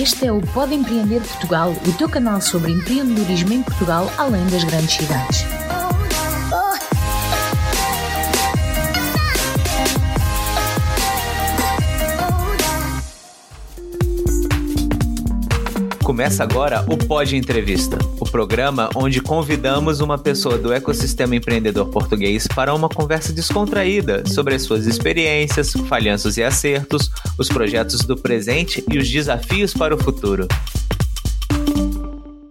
Este é o Pode Empreender Portugal, o teu canal sobre empreendedorismo em Portugal, além das grandes cidades. Começa agora o Pod Entrevista, o programa onde convidamos uma pessoa do ecossistema empreendedor português para uma conversa descontraída sobre as suas experiências, falhanços e acertos, os projetos do presente e os desafios para o futuro.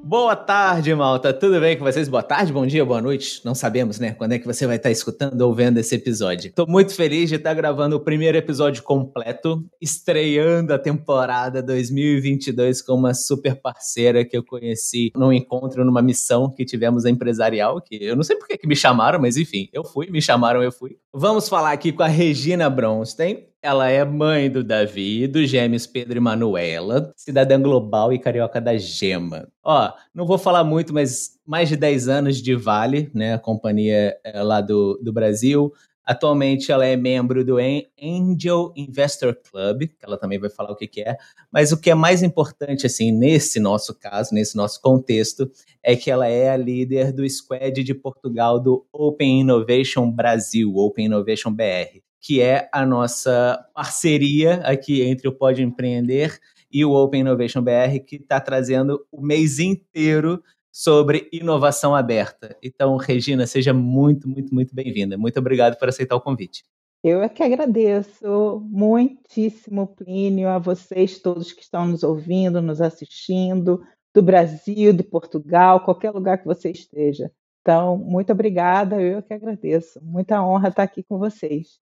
Boa tarde, malta. Tudo bem com vocês? Boa tarde, bom dia, boa noite. Não sabemos, né? Quando é que você vai estar escutando ou vendo esse episódio. Estou muito feliz de estar gravando o primeiro episódio completo, estreando a temporada 2022 com uma super parceira que eu conheci num encontro, numa missão que tivemos empresarial, que eu não sei por que me chamaram, mas enfim, eu fui, me chamaram, eu fui. Vamos falar aqui com a Regina Bronstein. Ela é mãe do Davi, dos gêmeos Pedro e Manuela, cidadã global e carioca da Gema. Ó, não vou falar muito, mas mais de 10 anos de Vale, né, a companhia é, lá do, do Brasil. Atualmente ela é membro do Angel Investor Club, que ela também vai falar o que, que é. Mas o que é mais importante, assim, nesse nosso caso, nesse nosso contexto, é que ela é a líder do squad de Portugal do Open Innovation Brasil, Open Innovation BR que é a nossa parceria aqui entre o Pode Empreender e o Open Innovation BR, que está trazendo o mês inteiro sobre inovação aberta. Então, Regina, seja muito, muito, muito bem-vinda. Muito obrigado por aceitar o convite. Eu é que agradeço muitíssimo, Plínio, a vocês todos que estão nos ouvindo, nos assistindo, do Brasil, de Portugal, qualquer lugar que você esteja. Então, muito obrigada, eu que agradeço. Muita honra estar aqui com vocês.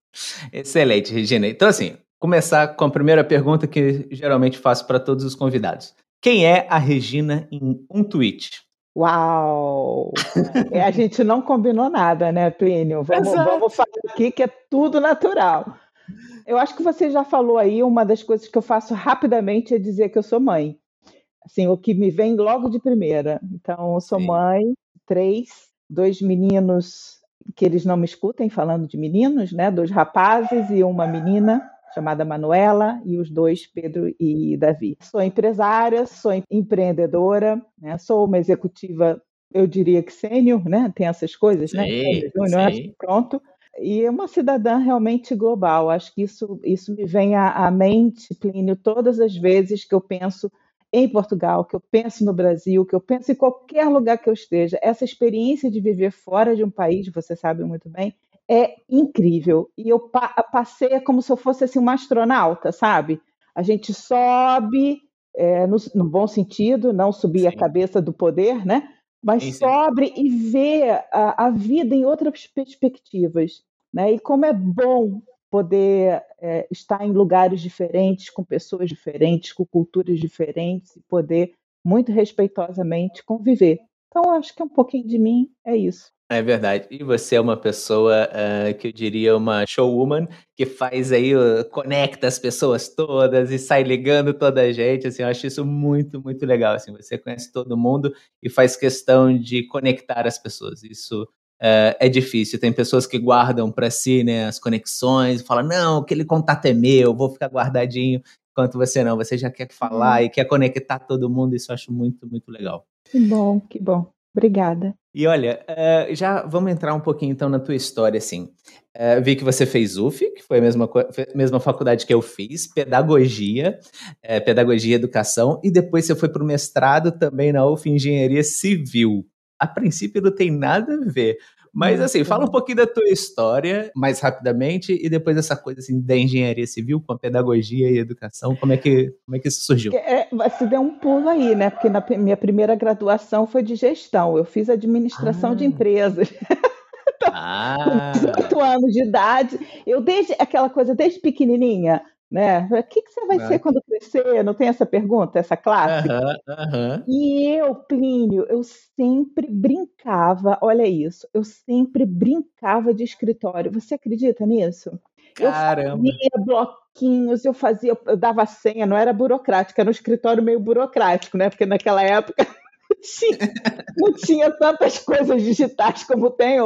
Excelente, Regina. Então, assim, começar com a primeira pergunta que geralmente faço para todos os convidados. Quem é a Regina em um tweet? Uau! É, a gente não combinou nada, né, Plínio? Vamos, vamos falar aqui que é tudo natural. Eu acho que você já falou aí, uma das coisas que eu faço rapidamente é dizer que eu sou mãe. Assim, o que me vem logo de primeira. Então, eu sou Sim. mãe, três, dois meninos que eles não me escutem falando de meninos, né? Dois rapazes e uma menina chamada Manuela e os dois Pedro e Davi. Sou empresária, sou empreendedora, né? Sou uma executiva, eu diria que sênior, né? Tem essas coisas, né? sim, né? Júnior, pronto. E uma cidadã realmente global. Acho que isso, isso me vem à, à mente, Plínio, todas as vezes que eu penso em Portugal, que eu penso no Brasil, que eu penso em qualquer lugar que eu esteja. Essa experiência de viver fora de um país, você sabe muito bem, é incrível. E eu pa passei como se eu fosse assim, uma astronauta, sabe? A gente sobe, é, no, no, bom sentido, não subir sim. a cabeça do poder, né? Mas sim, sobe e vê a, a vida em outras perspectivas. Né? E como é bom poder é, estar em lugares diferentes, com pessoas diferentes, com culturas diferentes e poder muito respeitosamente conviver. Então, acho que um pouquinho de mim é isso. É verdade. E você é uma pessoa uh, que eu diria uma showwoman que faz aí, uh, conecta as pessoas todas e sai ligando toda a gente. Assim, eu acho isso muito, muito legal. Assim, você conhece todo mundo e faz questão de conectar as pessoas. Isso é, é difícil. Tem pessoas que guardam para si né, as conexões, falam, não, aquele contato é meu, vou ficar guardadinho. Enquanto você não, você já quer falar hum. e quer conectar todo mundo, isso eu acho muito, muito legal. Que bom, que bom. Obrigada. E olha, uh, já vamos entrar um pouquinho então na tua história, assim. Uh, vi que você fez UF, que foi a mesma, mesma faculdade que eu fiz, pedagogia, uh, pedagogia e educação, e depois você foi para o mestrado também na UF Engenharia Civil a princípio não tem nada a ver. Mas assim, fala um pouquinho da tua história, mais rapidamente, e depois essa coisa assim da engenharia civil com a pedagogia e educação, como é que, como é que isso surgiu? É, você deu um pulo aí, né? Porque na minha primeira graduação foi de gestão, eu fiz administração ah. de empresas. então, ah. Com 18 anos de idade, eu desde aquela coisa, desde pequenininha, né? O que, que você vai ser quando crescer? Não tem essa pergunta, essa classe? Uhum, uhum. E eu, Plínio, eu sempre brincava, olha isso, eu sempre brincava de escritório. Você acredita nisso? Caramba. Eu fazia bloquinhos, eu fazia, eu dava senha, não era burocrática, era um escritório meio burocrático, né? Porque naquela época tinha, não tinha tantas coisas digitais como tem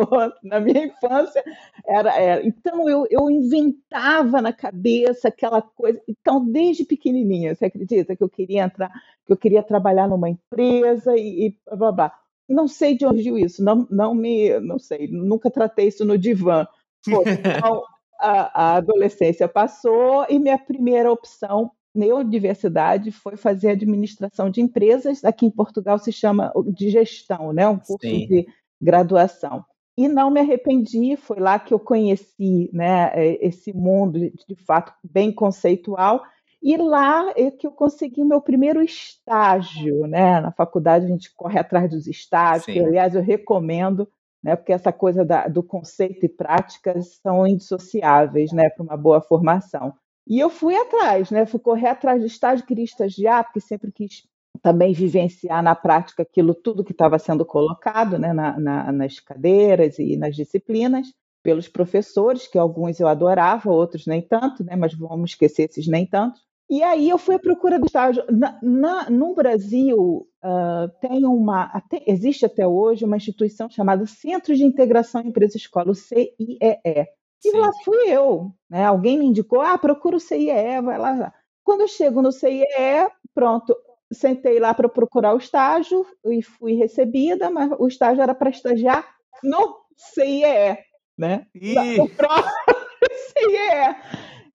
na minha infância. Era, era. Então eu, eu inventava na cabeça aquela coisa. Então, desde pequenininha, você acredita que eu queria entrar, que eu queria trabalhar numa empresa e, e blá, blá. Não sei de onde viu isso, não, não me, não sei, nunca tratei isso no divã. Pô, então, a, a adolescência passou e minha primeira opção na universidade foi fazer administração de empresas. Aqui em Portugal se chama de gestão, né? Um curso Sim. de graduação. E não me arrependi, foi lá que eu conheci né, esse mundo, de fato, bem conceitual, e lá é que eu consegui o meu primeiro estágio, né? Na faculdade a gente corre atrás dos estágios, que, aliás eu recomendo, né? Porque essa coisa da, do conceito e práticas são indissociáveis, né? Para uma boa formação. E eu fui atrás, né? Fui correr atrás de estágio, queria estagiar, porque sempre quis também vivenciar na prática aquilo tudo que estava sendo colocado, né? Na, na, nas cadeiras e nas disciplinas pelos professores, que alguns eu adorava, outros nem tanto, né? Mas vamos esquecer esses nem tanto. E aí eu fui à procura do estágio. Na, na, no Brasil, uh, tem uma, até, existe até hoje uma instituição chamada Centro de Integração Empresa-Escola, o CIEE. E Sim. lá fui eu. Né? Alguém me indicou, ah, procura o CIEE, vai lá. Quando eu chego no CIEE, pronto, sentei lá para procurar o estágio e fui recebida, mas o estágio era para estagiar no CIEE, né? No próprio CIEE.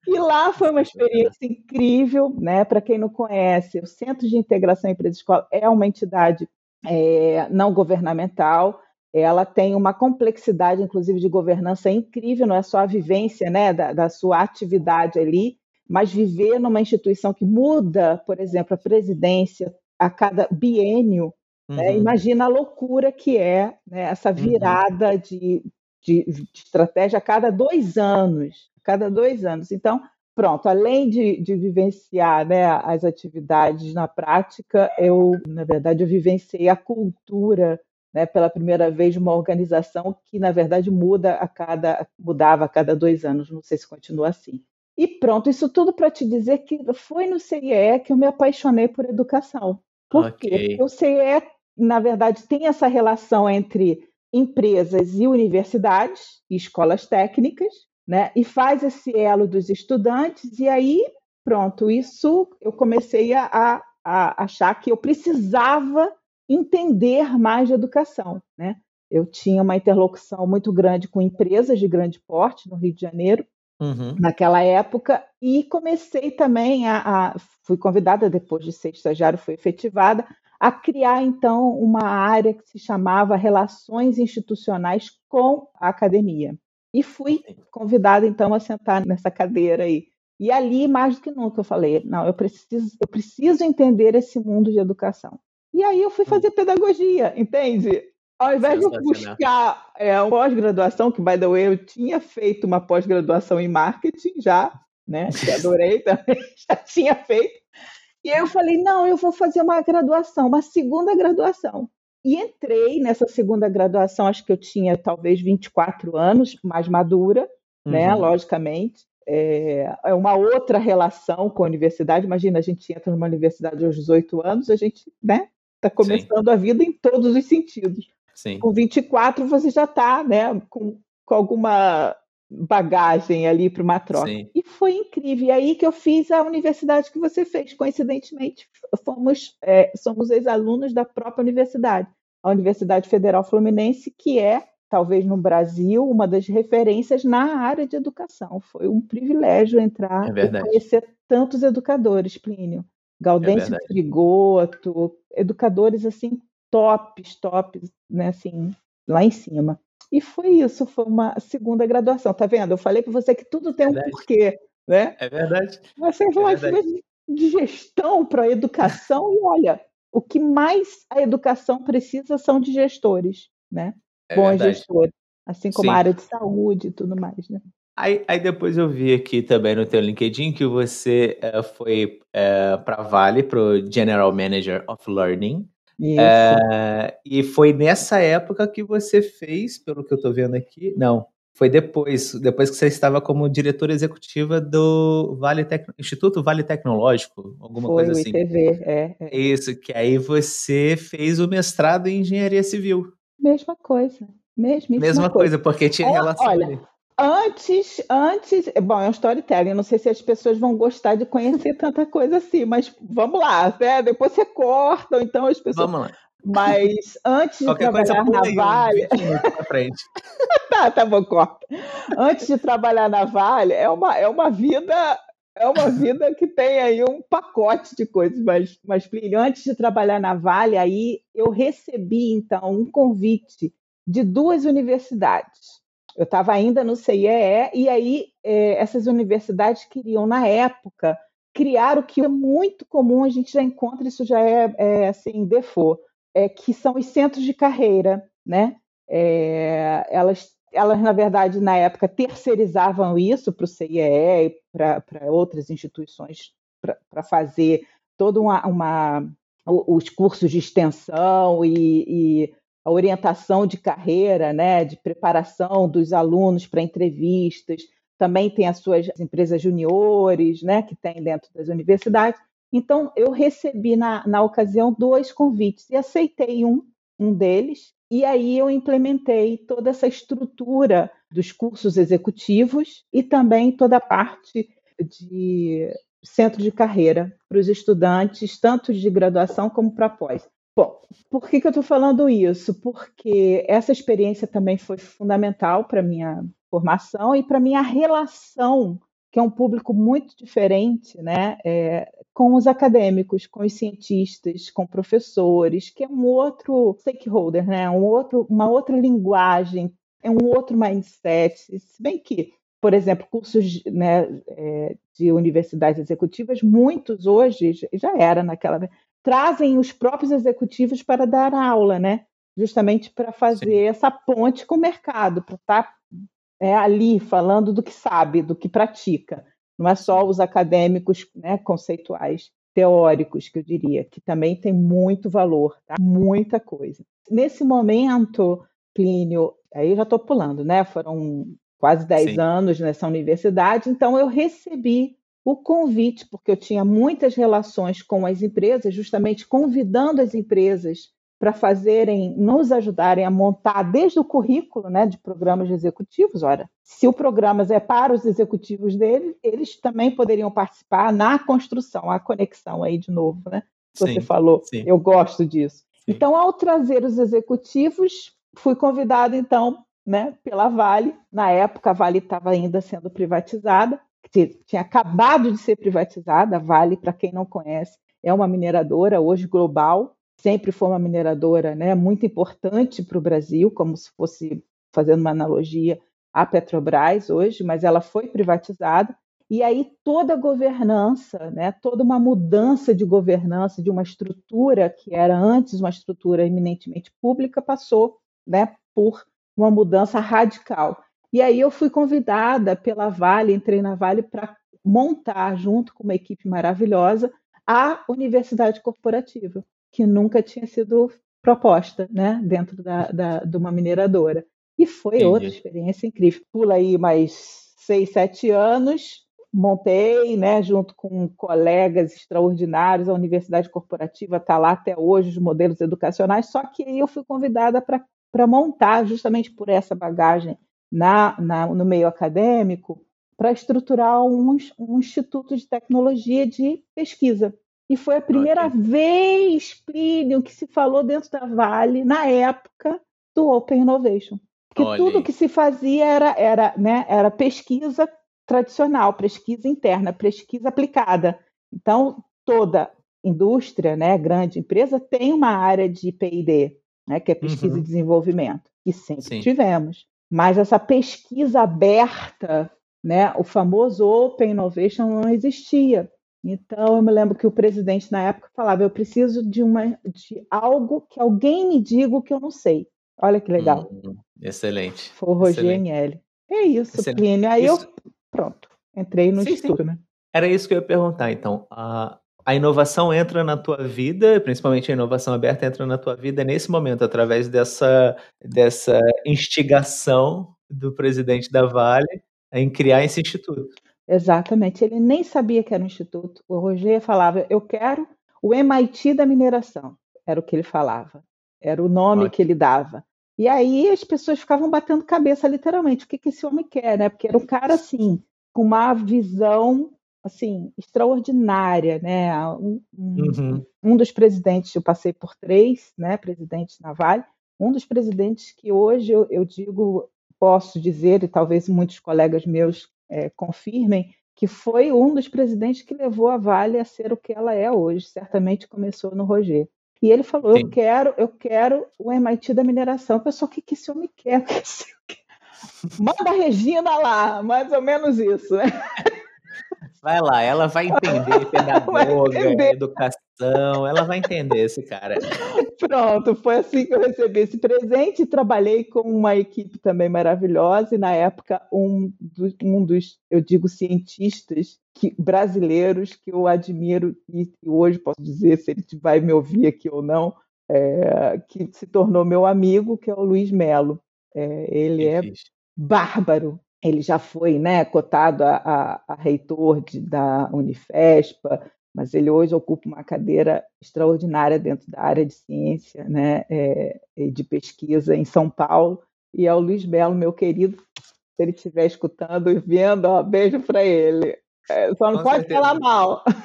E lá foi uma experiência incrível, né? Para quem não conhece, o Centro de Integração Empresa Escola é uma entidade é, não governamental. Ela tem uma complexidade, inclusive, de governança incrível, não é só a vivência né, da, da sua atividade ali, mas viver numa instituição que muda, por exemplo, a presidência a cada biênio. Né? Uhum. Né? Imagina a loucura que é né, essa uhum. virada uhum. de, de, de estratégia a cada dois anos cada dois anos. Então, pronto, além de, de vivenciar né, as atividades na prática, eu, na verdade, eu vivenciei a cultura né, pela primeira vez uma organização que, na verdade, muda a cada, mudava a cada dois anos. Não sei se continua assim. E pronto, isso tudo para te dizer que foi no CIE que eu me apaixonei por educação. Por okay. quê? Porque o CIE, na verdade, tem essa relação entre empresas e universidades e escolas técnicas, né? E faz esse elo dos estudantes, e aí, pronto, isso eu comecei a, a achar que eu precisava entender mais de educação, né? Eu tinha uma interlocução muito grande com empresas de grande porte no Rio de Janeiro, uhum. naquela época, e comecei também a, a, Fui convidada, depois de ser estagiário, fui efetivada, a criar, então, uma área que se chamava Relações Institucionais com a Academia. E fui convidada então a sentar nessa cadeira aí. E ali, mais do que nunca, eu falei: não, eu preciso, eu preciso entender esse mundo de educação. E aí eu fui hum. fazer pedagogia, entende? Ao invés de buscar é, uma pós-graduação, que, by the way, eu tinha feito uma pós-graduação em marketing já, né? Que adorei também, já tinha feito. E aí eu falei: não, eu vou fazer uma graduação, uma segunda graduação. E entrei nessa segunda graduação, acho que eu tinha talvez 24 anos, mais madura, né, uhum. né? Logicamente. É, é uma outra relação com a universidade. Imagina, a gente entra numa universidade aos 18 anos, a gente né, está começando Sim. a vida em todos os sentidos. Sim. Com 24 você já está né, com, com alguma bagagem ali para uma troca. Sim. E foi incrível. E aí que eu fiz a universidade que você fez. Coincidentemente, fomos, é, somos ex-alunos da própria universidade, a Universidade Federal Fluminense, que é, talvez no Brasil, uma das referências na área de educação. Foi um privilégio entrar é e conhecer tantos educadores, Plínio. Gaudêncio é Frigoto, educadores assim tops, tops, né, assim, lá em cima. E foi isso, foi uma segunda graduação, tá vendo? Eu falei para você que tudo tem um porquê, né? É verdade. Você é falou verdade. de gestão para educação e olha, o que mais a educação precisa são de gestores, né? É Bons verdade. gestores, assim como Sim. a área de saúde e tudo mais, né? Aí, aí, depois eu vi aqui também no teu LinkedIn que você uh, foi uh, eh, para Vale, para o General Manager of Learning, é, e foi nessa época que você fez, pelo que eu estou vendo aqui, não, Foi depois, depois que você estava como diretora executiva do Vale Tec... Instituto Vale Tecnológico, alguma Foi, coisa assim. Foi, o ITV, é, é. Isso, que aí você fez o mestrado em engenharia civil. Mesma coisa, mesma, mesma coisa. coisa. porque tinha relação olha, ali. Antes, antes, bom, é um storytelling, não sei se as pessoas vão gostar de conhecer tanta coisa assim, mas vamos lá, né? depois você corta, então as pessoas. Vamos lá. Mas antes de Qualquer trabalhar na Vale. tá, tá bom, corta. Antes de trabalhar na Vale, é uma, é uma vida. É uma vida que tem aí um pacote de coisas, mas, mas antes de trabalhar na Vale, aí eu recebi, então, um convite de duas universidades. Eu estava ainda no CIEE, e aí é, essas universidades queriam, na época, criar o que é muito comum, a gente já encontra, isso já é, é assim, default, é, que são os centros de carreira, né? É, elas, elas, na verdade, na época, terceirizavam isso para o CIE e para outras instituições para fazer toda uma, uma, os cursos de extensão e, e, a orientação de carreira, né, de preparação dos alunos para entrevistas. Também tem as suas empresas juniores, né, que tem dentro das universidades. Então, eu recebi na, na ocasião dois convites e aceitei um, um deles, e aí eu implementei toda essa estrutura dos cursos executivos e também toda a parte de centro de carreira para os estudantes, tanto de graduação como para pós. Bom, por que, que eu estou falando isso? Porque essa experiência também foi fundamental para a minha formação e para a minha relação que é um público muito diferente, né, é, com os acadêmicos, com os cientistas, com professores, que é um outro stakeholder, né, um outro, uma outra linguagem, é um outro mindset. Se bem que, por exemplo, cursos né, é, de universidades executivas, muitos hoje já era naquela trazem os próprios executivos para dar aula, né? Justamente para fazer Sim. essa ponte com o mercado, para estar tá é, ali falando do que sabe, do que pratica. Não é só os acadêmicos né, conceituais, teóricos, que eu diria, que também tem muito valor, tá? muita coisa. Nesse momento, Plínio, aí eu já estou pulando, né? Foram quase 10 Sim. anos nessa universidade, então eu recebi o convite, porque eu tinha muitas relações com as empresas, justamente convidando as empresas para fazerem, nos ajudarem a montar desde o currículo né, de programas de executivos. Ora, se o programa é para os executivos deles, eles também poderiam participar na construção, a conexão aí de novo, né? Você sim, falou, sim. eu gosto disso. Sim. Então, ao trazer os executivos, fui convidado então, né, pela Vale. Na época, a Vale estava ainda sendo privatizada, tinha acabado de ser privatizada. A Vale, para quem não conhece, é uma mineradora hoje global, sempre foi uma mineradora né, muito importante para o Brasil, como se fosse fazendo uma analogia à Petrobras hoje, mas ela foi privatizada. E aí toda a governança, né, toda uma mudança de governança de uma estrutura que era antes uma estrutura eminentemente pública passou né, por uma mudança radical. E aí eu fui convidada pela Vale, entrei na Vale para montar, junto com uma equipe maravilhosa, a Universidade Corporativa que nunca tinha sido proposta né, dentro da, da, de uma mineradora. E foi Entendi. outra experiência incrível. Pula aí mais seis, sete anos, montei, né, junto com colegas extraordinários, a Universidade Corporativa está lá até hoje, os modelos educacionais, só que aí eu fui convidada para montar, justamente por essa bagagem na, na no meio acadêmico, para estruturar um, um instituto de tecnologia de pesquisa. E foi a primeira okay. vez, Plínio, que se falou dentro da Vale, na época do Open Innovation. Porque Olha tudo que se fazia era, era, né, era pesquisa tradicional, pesquisa interna, pesquisa aplicada. Então, toda indústria, né, grande empresa, tem uma área de P&D, né, que é pesquisa uhum. e desenvolvimento, e sempre Sim. tivemos. Mas essa pesquisa aberta, né, o famoso Open Innovation não existia. Então, eu me lembro que o presidente na época falava: eu preciso de, uma, de algo que alguém me diga o que eu não sei. Olha que legal. Hum, excelente. Foi o Roger Agnelli. É isso, excelente. Plínio. Aí isso... eu, pronto, entrei no sim, estudo, sim. né? Era isso que eu ia perguntar, então. A, a inovação entra na tua vida, principalmente a inovação aberta entra na tua vida nesse momento, através dessa, dessa instigação do presidente da Vale em criar esse instituto. Exatamente. Ele nem sabia que era um instituto. O Roger falava: Eu quero o MIT da mineração. Era o que ele falava. Era o nome Ótimo. que ele dava. E aí as pessoas ficavam batendo cabeça, literalmente. O que, que esse homem quer, né? Porque era um cara, assim, com uma visão, assim, extraordinária, né? Um, uhum. um dos presidentes, eu passei por três, né? Presidentes na Vale. Um dos presidentes que hoje eu, eu digo, posso dizer, e talvez muitos colegas meus é, confirmem, que foi um dos presidentes que levou a Vale a ser o que ela é hoje. Certamente começou no Roger. E ele falou: Sim. Eu quero, eu quero o MIT da mineração. Pessoal, o que, que esse homem quer? Manda a Regina lá, mais ou menos isso, né? Vai lá, ela vai entender pedagoga, entender. educação, ela vai entender esse cara. Pronto, foi assim que eu recebi esse presente. Trabalhei com uma equipe também maravilhosa e na época um dos, um dos eu digo, cientistas que, brasileiros que eu admiro e, hoje posso dizer se ele vai me ouvir aqui ou não, é, que se tornou meu amigo, que é o Luiz Melo. É, ele que é fixe. bárbaro, ele já foi né, cotado a, a, a reitor de, da Unifespa, mas ele hoje ocupa uma cadeira extraordinária dentro da área de ciência né, é, de pesquisa em São Paulo. E é o Luiz Belo, meu querido, se ele estiver escutando e vendo, ó, beijo para ele. É, só não Com pode certeza. falar mal.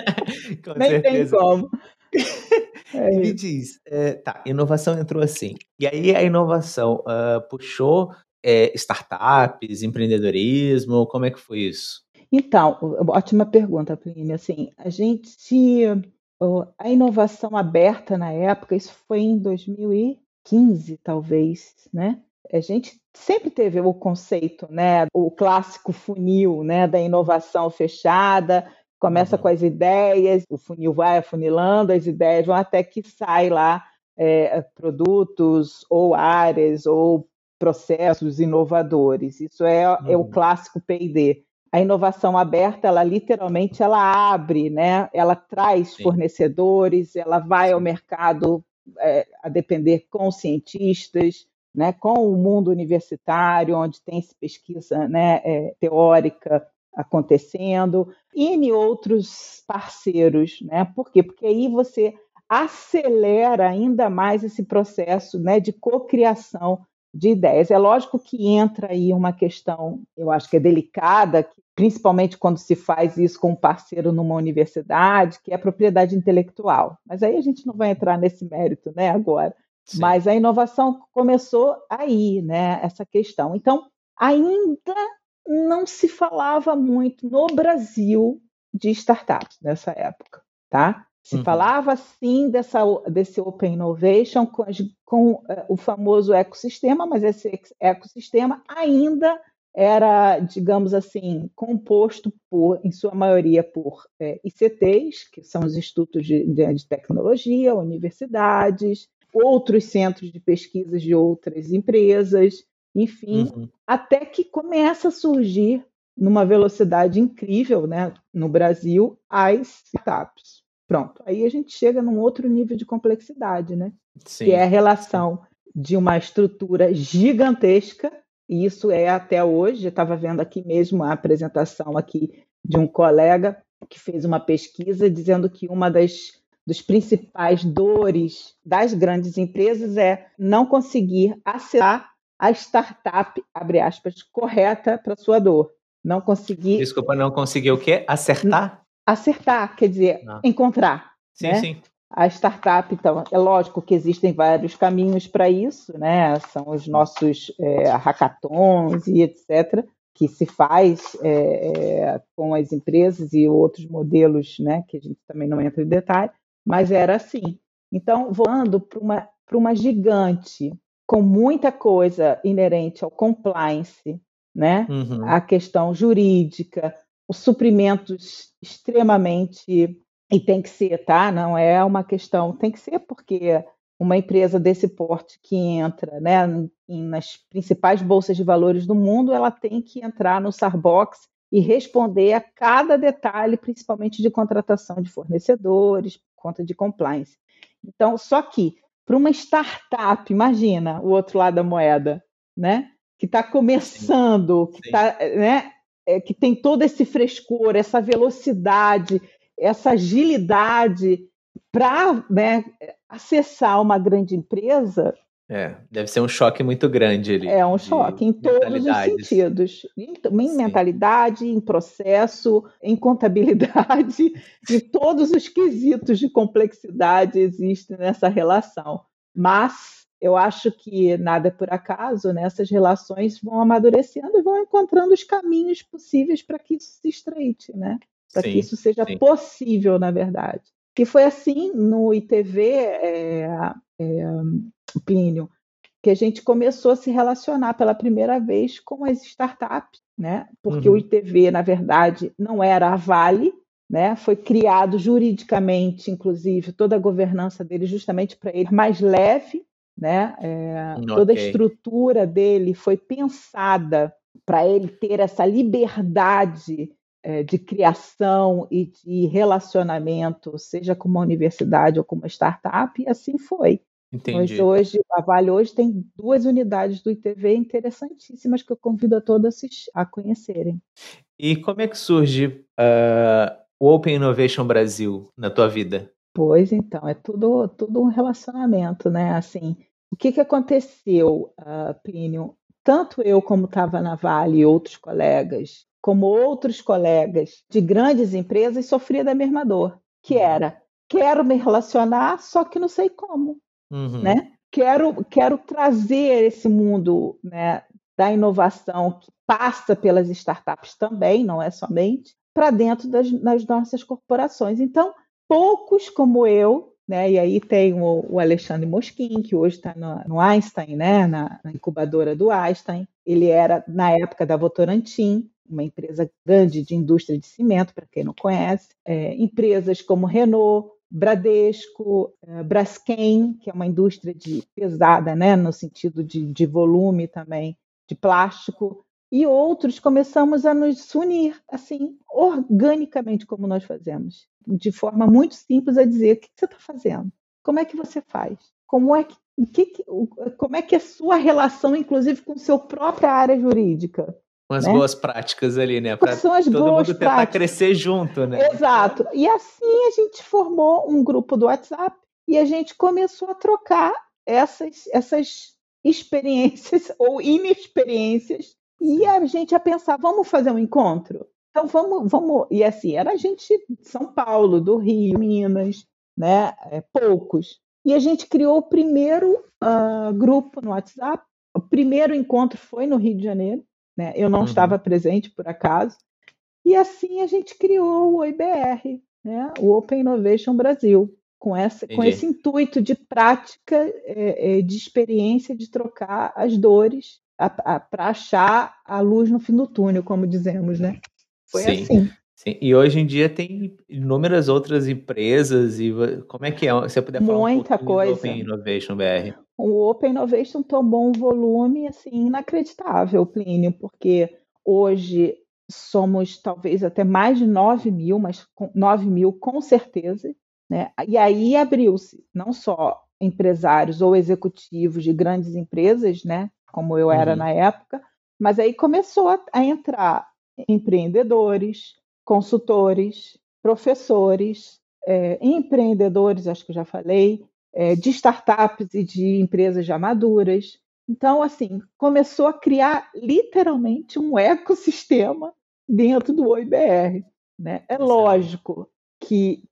Nem certeza. tem como. É Me diz, é, tá, inovação entrou assim. E aí a inovação uh, puxou é, startups, empreendedorismo? Como é que foi isso? Então, ótima pergunta, Plínio. Assim, a gente a inovação aberta na época, isso foi em 2015, talvez, né? A gente sempre teve o conceito, né, o clássico funil, né, da inovação fechada, começa uhum. com as ideias, o funil vai afunilando, as ideias vão até que sai lá é, produtos ou áreas ou processos inovadores. Isso é, uhum. é o uhum. clássico P&D. A inovação aberta, ela literalmente ela abre, né? Ela traz Sim. fornecedores, ela vai ao mercado é, a depender com cientistas, né? Com o mundo universitário, onde tem pesquisa, né? É, teórica acontecendo, e em outros parceiros, né? Por quê? Porque aí você acelera ainda mais esse processo, né? De cocriação de ideias. É lógico que entra aí uma questão, eu acho que é delicada, principalmente quando se faz isso com um parceiro numa universidade, que é a propriedade intelectual. Mas aí a gente não vai entrar nesse mérito, né, agora. Sim. Mas a inovação começou aí, né, essa questão. Então, ainda não se falava muito no Brasil de startups nessa época, tá? Se uhum. falava sim dessa, desse Open Innovation com, com uh, o famoso ecossistema, mas esse ecossistema ainda era, digamos assim, composto por, em sua maioria, por é, ICTs, que são os institutos de, de, de, tecnologia, universidades, outros centros de pesquisas de outras empresas, enfim, uhum. até que começa a surgir, numa velocidade incrível, né, no Brasil, as startups. Pronto. Aí a gente chega num outro nível de complexidade, né? Sim. Que é a relação de uma estrutura gigantesca, e isso é até hoje, eu estava vendo aqui mesmo a apresentação aqui de um colega que fez uma pesquisa dizendo que uma das dos principais dores das grandes empresas é não conseguir acessar a startup, abre aspas, correta para sua dor. Não conseguir. Desculpa, não conseguir o quê? Acertar? Acertar, quer dizer, ah. encontrar. Sim, né? sim. A startup, então, é lógico que existem vários caminhos para isso, né? São os nossos é, hackathons e etc., que se faz é, com as empresas e outros modelos, né? Que a gente também não entra em detalhe, mas era assim. Então, voando para uma, uma gigante com muita coisa inerente ao compliance, né? Uhum. A questão jurídica, os suprimentos extremamente e tem que ser, tá? Não é uma questão, tem que ser porque uma empresa desse porte que entra, né, nas principais bolsas de valores do mundo, ela tem que entrar no Sarbox e responder a cada detalhe, principalmente de contratação de fornecedores, conta de compliance. Então, só que para uma startup, imagina o outro lado da moeda, né? que está começando, que, tá, né, é, que tem todo esse frescor, essa velocidade, essa agilidade para né, acessar uma grande empresa. É, deve ser um choque muito grande ali. É um choque em todos os sentidos. Em, em mentalidade, em processo, em contabilidade, em todos os quesitos de complexidade existem nessa relação. Mas eu acho que nada é por acaso, né? essas relações vão amadurecendo e vão encontrando os caminhos possíveis para que isso se estreite, né? para que isso seja sim. possível, na verdade. Que foi assim no ITV, é, é, Plínio, que a gente começou a se relacionar pela primeira vez com as startups, né? Porque uhum. o ITV, na verdade, não era a Vale, né? Foi criado juridicamente, inclusive, toda a governança dele justamente para ele mais leve, né? É, okay. Toda a estrutura dele foi pensada para ele ter essa liberdade é, de criação e de relacionamento, seja com uma universidade ou com uma startup, e assim foi. Entendi. Mas hoje, a Vale hoje tem duas unidades do ITV interessantíssimas que eu convido a todos a conhecerem. E como é que surge uh, o Open Innovation Brasil na tua vida? Pois então, é tudo, tudo um relacionamento, né? Assim, o que, que aconteceu, uh, Plínio? Tanto eu, como estava na Vale, e outros colegas, como outros colegas de grandes empresas, sofria da mesma dor, que uhum. era quero me relacionar, só que não sei como, uhum. né? Quero, quero trazer esse mundo né, da inovação que passa pelas startups também, não é somente, para dentro das, das nossas corporações. Então, poucos como eu né? E aí tem o, o Alexandre Mosquin, que hoje está no, no, Einstein, né? Na, na, incubadora do Einstein. Ele era, na época da Votorantim, uma empresa grande de indústria de cimento, para quem não conhece. É, empresas como Renault, Bradesco, é, Braskem, que é uma indústria de pesada, né? no sentido de, de volume também, de plástico e outros começamos a nos unir, assim, organicamente, como nós fazemos, de forma muito simples, a dizer: o que você está fazendo? Como é que você faz? Como é que, que, como é que é a sua relação, inclusive, com sua própria área jurídica? Com as né? boas práticas ali, né? Para todo mundo tentar práticas. crescer junto, né? Exato. E assim a gente formou um grupo do WhatsApp e a gente começou a trocar essas, essas experiências ou inexperiências e a gente ia pensar, vamos fazer um encontro? Então vamos, vamos. E assim, era a gente de São Paulo, do Rio, Minas, né? É, poucos. E a gente criou o primeiro uh, grupo no WhatsApp. O primeiro encontro foi no Rio de Janeiro, né? Eu não uhum. estava presente por acaso. E assim a gente criou o OIBR, né? O Open Innovation Brasil, com, essa, com esse intuito de prática, é, é, de experiência, de trocar as dores para achar a luz no fim do túnel, como dizemos, né? Foi Sim. assim. Sim, e hoje em dia tem inúmeras outras empresas e como é que é? Se você puder falar Muita um coisa. do Open Innovation BR. O Open Innovation tomou um volume assim inacreditável, Plínio, porque hoje somos talvez até mais de 9 mil, mas 9 mil com certeza, né? E aí abriu-se não só empresários ou executivos de grandes empresas, né? Como eu era uhum. na época, mas aí começou a, a entrar empreendedores, consultores, professores, é, empreendedores, acho que já falei, é, de startups e de empresas já maduras. Então, assim, começou a criar literalmente um ecossistema dentro do OIBR. Né? É lógico que,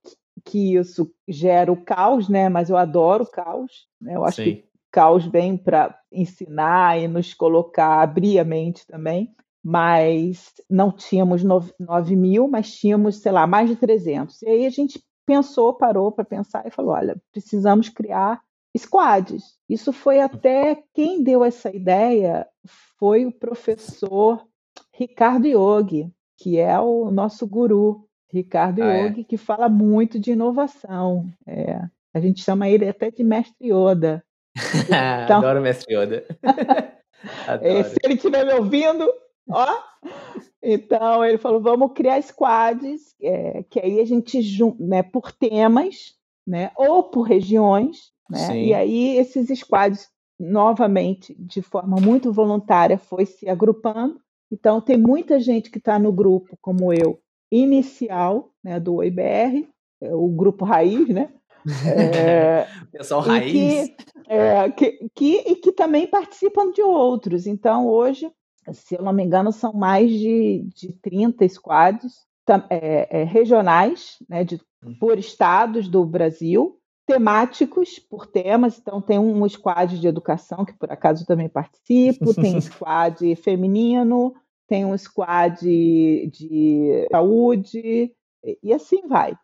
que isso gera o caos, né? mas eu adoro o caos. Né? Eu acho Sim. que caos vem para ensinar e nos colocar, abrir a mente também, mas não tínhamos 9, mil, mas tínhamos, sei lá, mais de 300. E aí a gente pensou, parou para pensar e falou: olha, precisamos criar squads. Isso foi até quem deu essa ideia foi o professor Ricardo Yogi, que é o nosso guru, Ricardo ah, é? Yogi, é? que fala muito de inovação. É, a gente chama ele até de mestre Yoda. Então... Adoro o Mestre Yoda. É, se ele estiver me ouvindo, ó. Então ele falou: vamos criar squads, é, que aí a gente né, por temas, né, ou por regiões, né? E aí esses squads novamente, de forma muito voluntária, foi se agrupando. Então, tem muita gente que está no grupo, como eu, inicial, né, do OIBR, é o grupo raiz, né? É, Pessoal raiz. Que, é, que, que, e que também participam de outros. Então, hoje, se eu não me engano, são mais de, de 30 squads é, é, regionais, né, de, hum. por estados do Brasil, temáticos por temas. Então, tem um squad de educação, que por acaso também participo, tem um squad feminino, tem um squad de saúde, e assim vai.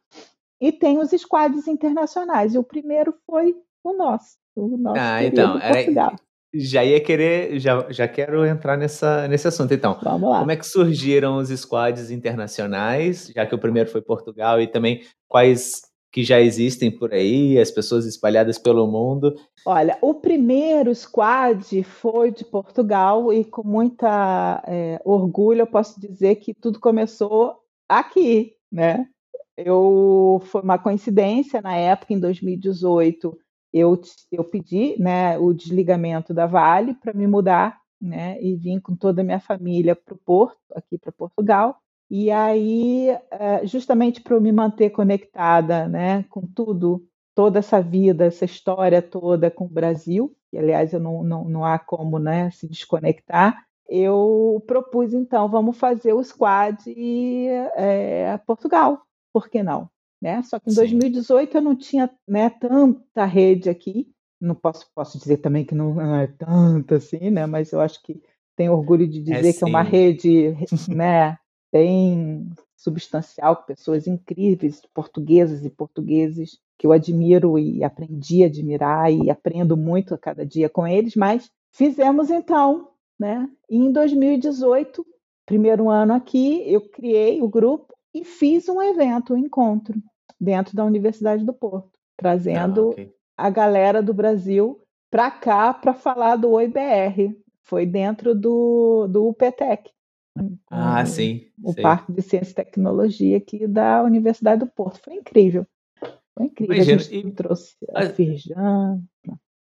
E tem os squads internacionais, e o primeiro foi o nosso, o nosso ah, então, era, já ia querer, já, já quero entrar nessa, nesse assunto. Então, Vamos lá. como é que surgiram os squads internacionais, já que o primeiro foi Portugal, e também quais que já existem por aí, as pessoas espalhadas pelo mundo? Olha, o primeiro squad foi de Portugal e com muita é, orgulho eu posso dizer que tudo começou aqui, né? Eu foi uma coincidência na época em 2018 eu, eu pedi né, o desligamento da Vale para me mudar né, e vim com toda a minha família para o Porto, aqui para Portugal. E aí, eh, justamente para eu me manter conectada né, com tudo, toda essa vida, essa história toda com o Brasil, que aliás eu não, não, não há como né, se desconectar, eu propus então, vamos fazer o squad é, Portugal, por que não? Né? Só que em Sim. 2018 eu não tinha né, tanta rede aqui, não posso, posso dizer também que não é tanta assim, né? mas eu acho que tenho orgulho de é dizer é, que é uma rede né, bem substancial, pessoas incríveis, portuguesas e portugueses, que eu admiro e aprendi a admirar e aprendo muito a cada dia com eles, mas fizemos então, né? E em 2018, primeiro ano aqui, eu criei o grupo e fiz um evento, um encontro, dentro da Universidade do Porto, trazendo ah, okay. a galera do Brasil para cá para falar do OIBR. Foi dentro do, do UPTEC. Ah, o, sim. O Parque de Ciência e Tecnologia aqui da Universidade do Porto. Foi incrível. Foi incrível. Imagina, a gente e... trouxe a Firjan.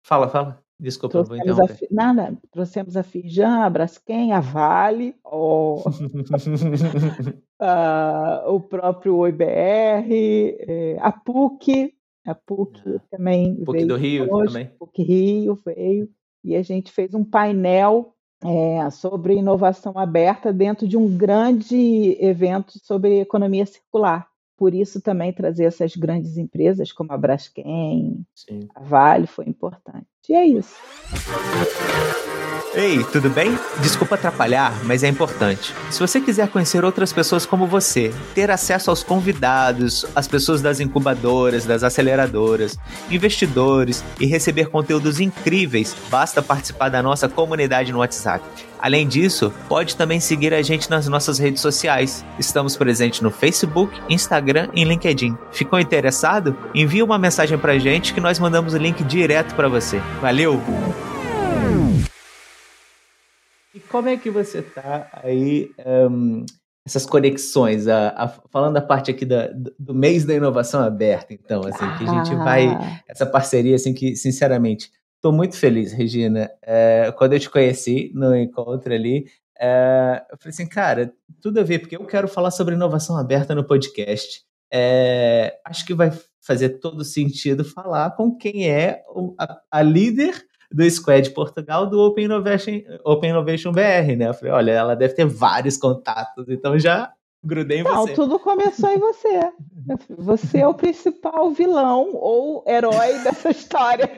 Fala, fala. Desculpa, vou interromper. A, nada, trouxemos a Firjan, a Braskem, a Vale, o, a, o próprio OIBR, é, a PUC, a PUC ah, também PUC veio. do Rio hoje, também. PUC Rio veio, e a gente fez um painel é, sobre inovação aberta dentro de um grande evento sobre economia circular. Por isso também trazer essas grandes empresas como a Braskem, Sim. a Vale foi importante. E é isso. Ei, tudo bem? Desculpa atrapalhar, mas é importante. Se você quiser conhecer outras pessoas como você, ter acesso aos convidados, as pessoas das incubadoras, das aceleradoras, investidores e receber conteúdos incríveis, basta participar da nossa comunidade no WhatsApp. Além disso, pode também seguir a gente nas nossas redes sociais. Estamos presentes no Facebook, Instagram e LinkedIn. Ficou interessado? Envie uma mensagem pra gente que nós mandamos o link direto para você. Valeu! E como é que você tá aí, um, essas conexões, a, a, falando da parte aqui da, do mês da inovação aberta, então, assim, que a gente vai, ah. essa parceria, assim, que, sinceramente, estou muito feliz, Regina. É, quando eu te conheci no encontro ali, é, eu falei assim, cara, tudo a ver, porque eu quero falar sobre inovação aberta no podcast. É, acho que vai fazer todo sentido falar com quem é a, a líder do Squad Portugal do Open Innovation, Open Innovation BR, né? Eu falei, olha, ela deve ter vários contatos, então já grudei em Não, você. tudo começou em você. Você é o principal vilão ou herói dessa história.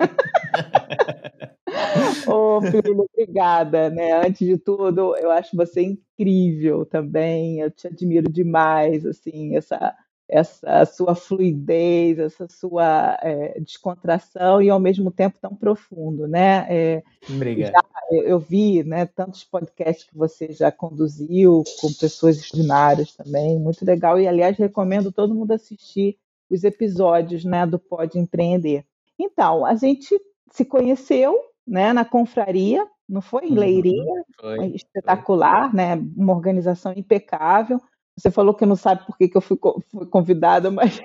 Ô, oh, obrigada, né? Antes de tudo, eu acho você incrível também. Eu te admiro demais, assim, essa essa sua fluidez, essa sua é, descontração e ao mesmo tempo tão profundo, né? É, Obrigado. Já, eu vi, né, tantos podcasts que você já conduziu com pessoas extraordinárias também, muito legal. E aliás recomendo todo mundo assistir os episódios, né, do Pode Empreender. Então a gente se conheceu, né, na confraria, não foi em uhum. Leiria, foi, espetacular, foi. né? Uma organização impecável Você falou que não sabe por que, que eu fui, fui convidada, mas.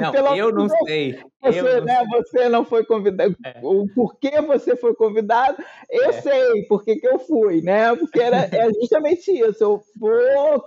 Não, pelo eu não sei. Você, eu não, né, você não foi convidado. É. O porquê você foi convidado, eu é. sei por que, que eu fui, né? Porque era, é justamente isso. Eu vou,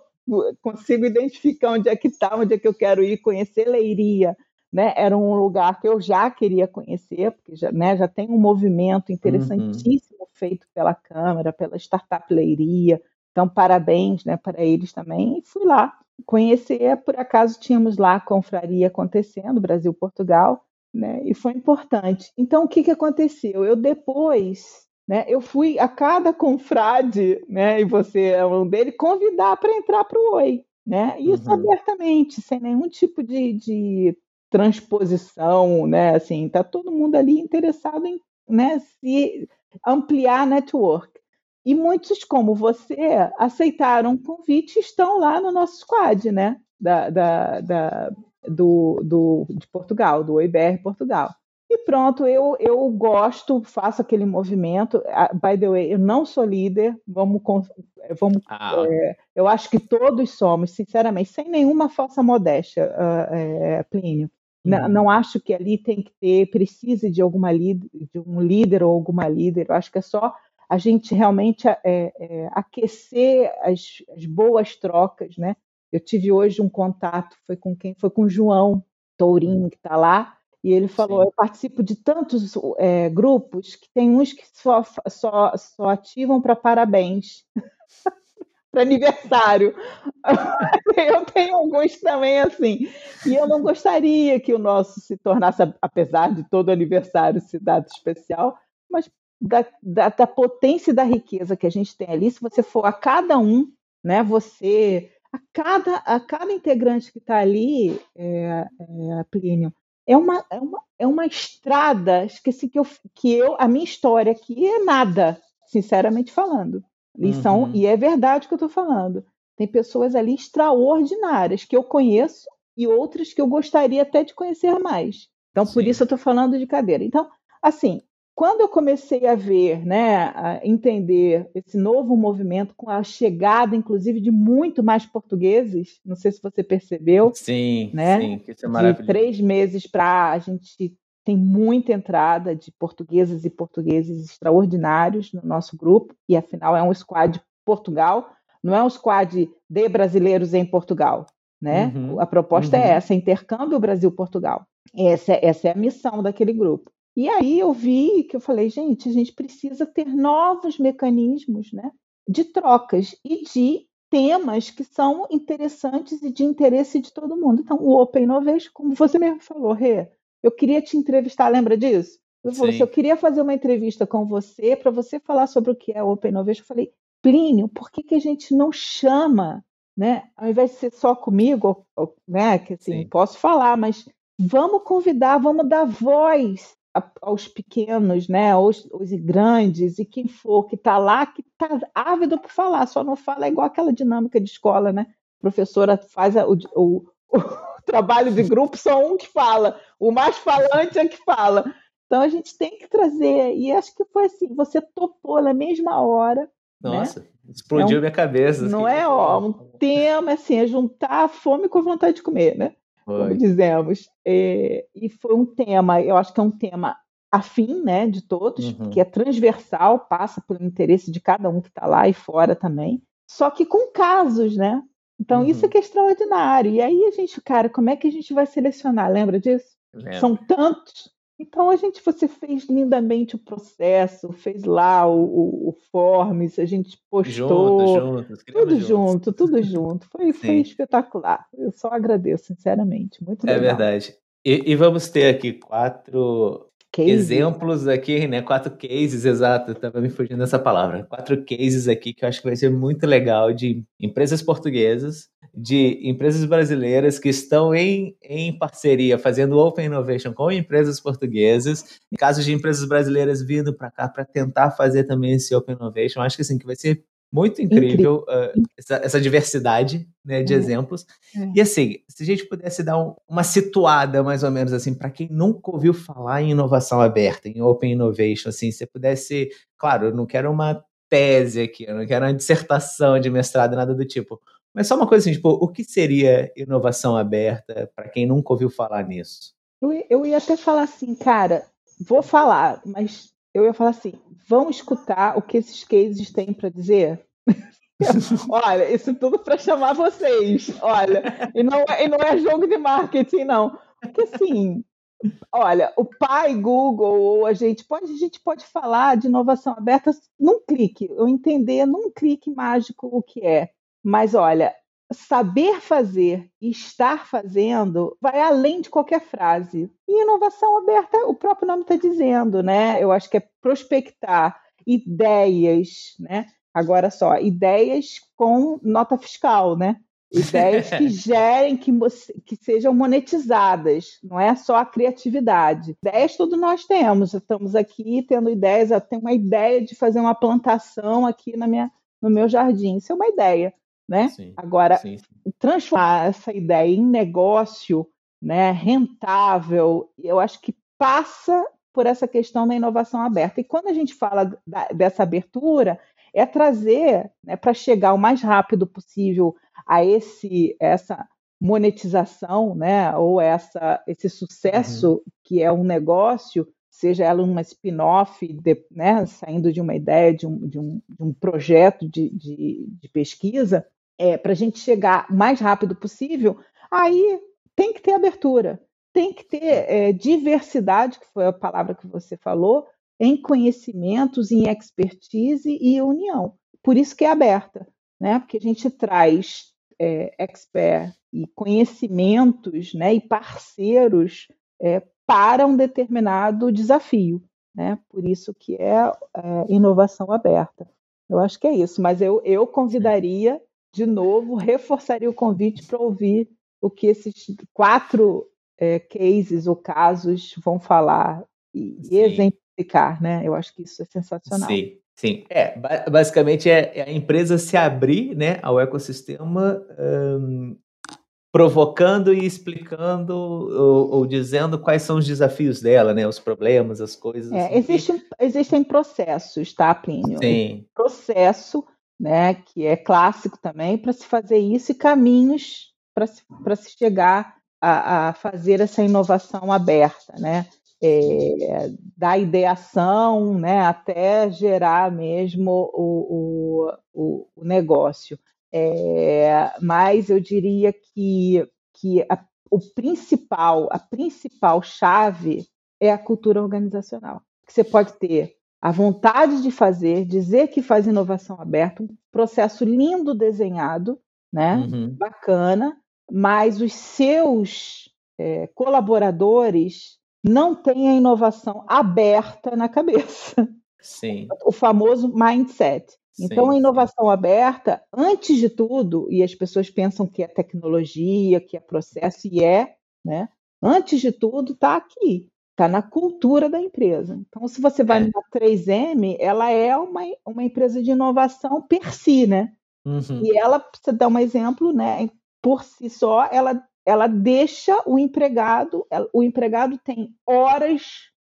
consigo identificar onde é que está, onde é que eu quero ir, conhecer Leiria. Né, era um lugar que eu já queria conhecer, porque já, né, já tem um movimento uhum. interessantíssimo uhum. feito pela Câmara, pela Startup Leiria, então, parabéns né, para eles também. E fui lá conhecer, por acaso tínhamos lá a confraria acontecendo, Brasil-Portugal, né, e foi importante. Então, o que, que aconteceu? Eu depois, né, eu fui a cada confrade, né, e você é um dele, convidar para entrar para o Oi. Né? Isso uhum. abertamente, sem nenhum tipo de, de transposição, né? Assim, tá todo mundo ali interessado em né, se ampliar a network. E muitos, como você, aceitaram o convite e estão lá no nosso squad, né? Da, da, da do, do, de Portugal, do OIBR Portugal. E pronto, eu, eu gosto, faço aquele movimento. By the way, eu não sou líder, vamos. vamos ah. é, eu acho que todos somos, sinceramente, sem nenhuma falsa modéstia, uh, é, Plínio. Não, uhum. não, acho que ali tem que ter, precise de alguma de um líder ou alguma líder. Eu acho que é só a gente realmente é, é, aquecer as, as, boas trocas, né? Eu tive hoje um contato, foi com quem? Foi com o João Tourinho, que está lá, e ele falou: Sim. Eu participo de tantos é, grupos que tem uns que só, só, só ativam para parabéns. para aniversário. eu tenho alguns também assim. E eu não gostaria que o nosso se tornasse, apesar de todo aniversário ser dado especial, mas da, da, da, potência e da riqueza que a gente tem ali, se você for a cada um, né, você, a cada, a cada integrante que está ali, é, é, Plínio, é uma, é, uma, é uma estrada, esqueci que eu, que eu, a minha história aqui é nada, sinceramente falando. E, uhum. são, e é verdade o que eu estou falando. Tem pessoas ali extraordinárias que eu conheço e outras que eu gostaria até de conhecer mais. Então, Sim. por isso eu estou falando de cadeira. Então, assim, quando eu comecei a ver, né, a entender esse novo movimento com a chegada, inclusive, de muito mais portugueses, não sei se você percebeu. Sim, né? sim, que isso é maravilhoso. De três meses para a gente tem muita entrada de portuguesas e portugueses extraordinários no nosso grupo, e afinal é um squad Portugal, não é um squad de brasileiros em Portugal. Né? Uhum, a proposta é uhum. é essa, intercâmbio Brasil-Portugal. Essa, é, essa é a missão daquele grupo. E aí eu vi que eu falei, gente, a gente precisa ter novos mecanismos né, de trocas e de temas que são interessantes e de interesse de todo mundo. Então, o Open Innovation, como você mesmo falou, Rê, eu queria te entrevistar, lembra disso? Eu falei, eu queria fazer uma entrevista com você para você falar sobre o que é Open Innovation. Eu falei, Plínio, por que, que a gente não chama, né? Ao invés de ser só comigo, né? Que assim, Sim. posso falar, mas vamos convidar, vamos dar voz aos pequenos, né, aos, aos grandes e quem for que está lá, que está ávido por falar, só não fala igual aquela dinâmica de escola, né? A professora faz a, o, o, o, trabalho de grupo, só um que fala, o mais falante é que fala. Então a gente tem que trazer, e acho que foi assim, você topou na mesma hora. Né? Nossa, né? explodiu é um, minha cabeça. Não assim, é, ó, um tema assim, é juntar a fome com a vontade de comer, né? Como dizemos. É, e foi um tema, eu acho que é um tema afim, né, de todos, uhum. que é transversal, passa pelo interesse de cada um que está lá e fora também, só que com casos, né? Então uhum. isso é que é extraordinário. E aí a gente, cara, como é que a gente vai selecionar? Lembra disso? Lembra. São tantos então a gente, você fez lindamente o processo, fez lá o, o, o Forms, a gente postou. Juntos, juntos, tudo junto, tudo junto. Foi, foi espetacular. Eu só agradeço, sinceramente. Muito é legal. É verdade. E, e vamos ter aqui quatro Case. exemplos aqui, né? Quatro cases, exato, estava me fugindo dessa palavra. Quatro cases aqui que eu acho que vai ser muito legal de empresas portuguesas, de empresas brasileiras que estão em, em parceria fazendo Open Innovation com empresas portuguesas, em casos de empresas brasileiras vindo para cá para tentar fazer também esse Open Innovation. Acho que assim que vai ser muito incrível, incrível. Uh, essa, essa, diversidade né, de é. exemplos. É. E assim, se a gente pudesse dar um, uma situada, mais ou menos assim, para quem nunca ouviu falar em inovação aberta, em Open Innovation, assim, se pudesse, claro, eu não quero uma tese aqui, eu não quero uma dissertação de mestrado, nada do tipo, Mas só uma coisa assim, tipo, o que seria inovação aberta para quem nunca ouviu falar nisso? Eu, eu ia até falar assim, cara, vou falar, mas eu ia falar assim, vão escutar o que esses cases têm para dizer? Olha, isso tudo para chamar vocês. Olha, e não, é, e não é jogo de marketing, não. Porque assim, olha, o pai Google, ou a gente pode, a gente pode falar de inovação aberta num clique, eu entender num clique mágico o que é. Mas olha, saber fazer e estar fazendo vai além de qualquer frase. E inovação aberta, o próprio nome está dizendo, né? Eu acho que é prospectar ideias, né? Agora só, ideias com nota fiscal, né? Ideias que gerem, que, que sejam monetizadas, não é só a criatividade. Ideias todos nós temos, estamos aqui tendo ideias, eu tenho uma ideia de fazer uma plantação aqui na minha, no meu jardim, isso é uma ideia, né? Sim, Agora, sim, sim. transformar essa ideia em negócio, né, rentável, eu acho que passa por essa questão da inovação aberta. E quando a gente fala da, dessa abertura, é trazer né, para chegar o mais rápido possível a esse essa monetização, né, ou essa esse sucesso uhum. que é um negócio, seja ela uma spin-off, né, saindo de uma ideia, de um, de um, de um projeto de, de, de pesquisa, é, para a gente chegar o mais rápido possível, aí tem que ter abertura, tem que ter é, diversidade, que foi a palavra que você falou, em conhecimentos, em expertise e união. Por isso que é aberta, né? Porque a gente traz é, expert e conhecimentos, né? E parceiros é, para um determinado desafio, né? Por isso que é, é inovação aberta. Eu acho que é isso, mas eu, eu convidaria de novo, reforçaria o convite para ouvir o que esses quatro é, cases ou casos vão falar e, e explicar, né? Eu acho que isso é sensacional. Sim, sim. É, basicamente é, é a empresa se abrir né, ao ecossistema, um, provocando e explicando ou, ou, dizendo quais são os desafios dela, né? Os problemas, as coisas. É, assim. existe, existem processos, tá, Plínio? Sim. Processo, né, que é clássico também, para se fazer isso e caminhos para se, se chegar a, a fazer essa inovação aberta, né? é, da ideação né, até gerar mesmo o, o, o negócio. É, mas eu diria que, que a, o principal, a principal chave é a cultura organizacional. Que você pode ter a vontade de fazer, dizer que faz inovação aberta, um processo lindo desenhado, né, uhum. bacana, mas os seus é, colaboradores não tem a inovação aberta na cabeça. Sim. O famoso mindset. Então, sim, a inovação sim. aberta, antes de tudo, e as pessoas pensam que é tecnologia, que é processo, e é, né? Antes de tudo, está aqui, está na cultura da empresa. Então, se você vai é. na 3M, ela é uma, uma empresa de inovação per si, né? Uhum. E ela, para você dar um exemplo, né? Por si só, ela ela deixa o empregado, o empregado tem horas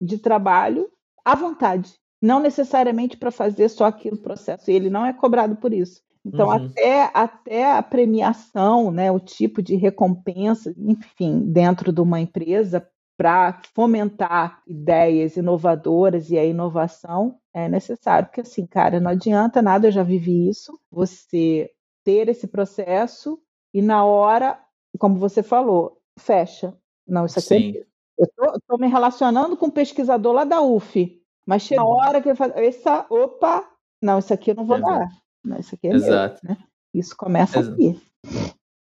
de trabalho à vontade, não necessariamente para fazer só aquele processo, e ele não é cobrado por isso. Então, uhum. até, até a premiação, né, o tipo de recompensa, enfim, dentro de uma empresa, para fomentar ideias inovadoras e a inovação é necessário. Porque, assim, cara, não adianta nada, eu já vivi isso, você ter esse processo e na hora como você falou, fecha. Não, isso aqui é Sim. é. Eu estou me relacionando com um pesquisador lá da UF, mas chega a uhum. hora que ele fala, essa, opa, não, isso aqui eu não vou dar. Não, isso aqui é Exato. meu. Né? Isso começa Exato. aqui.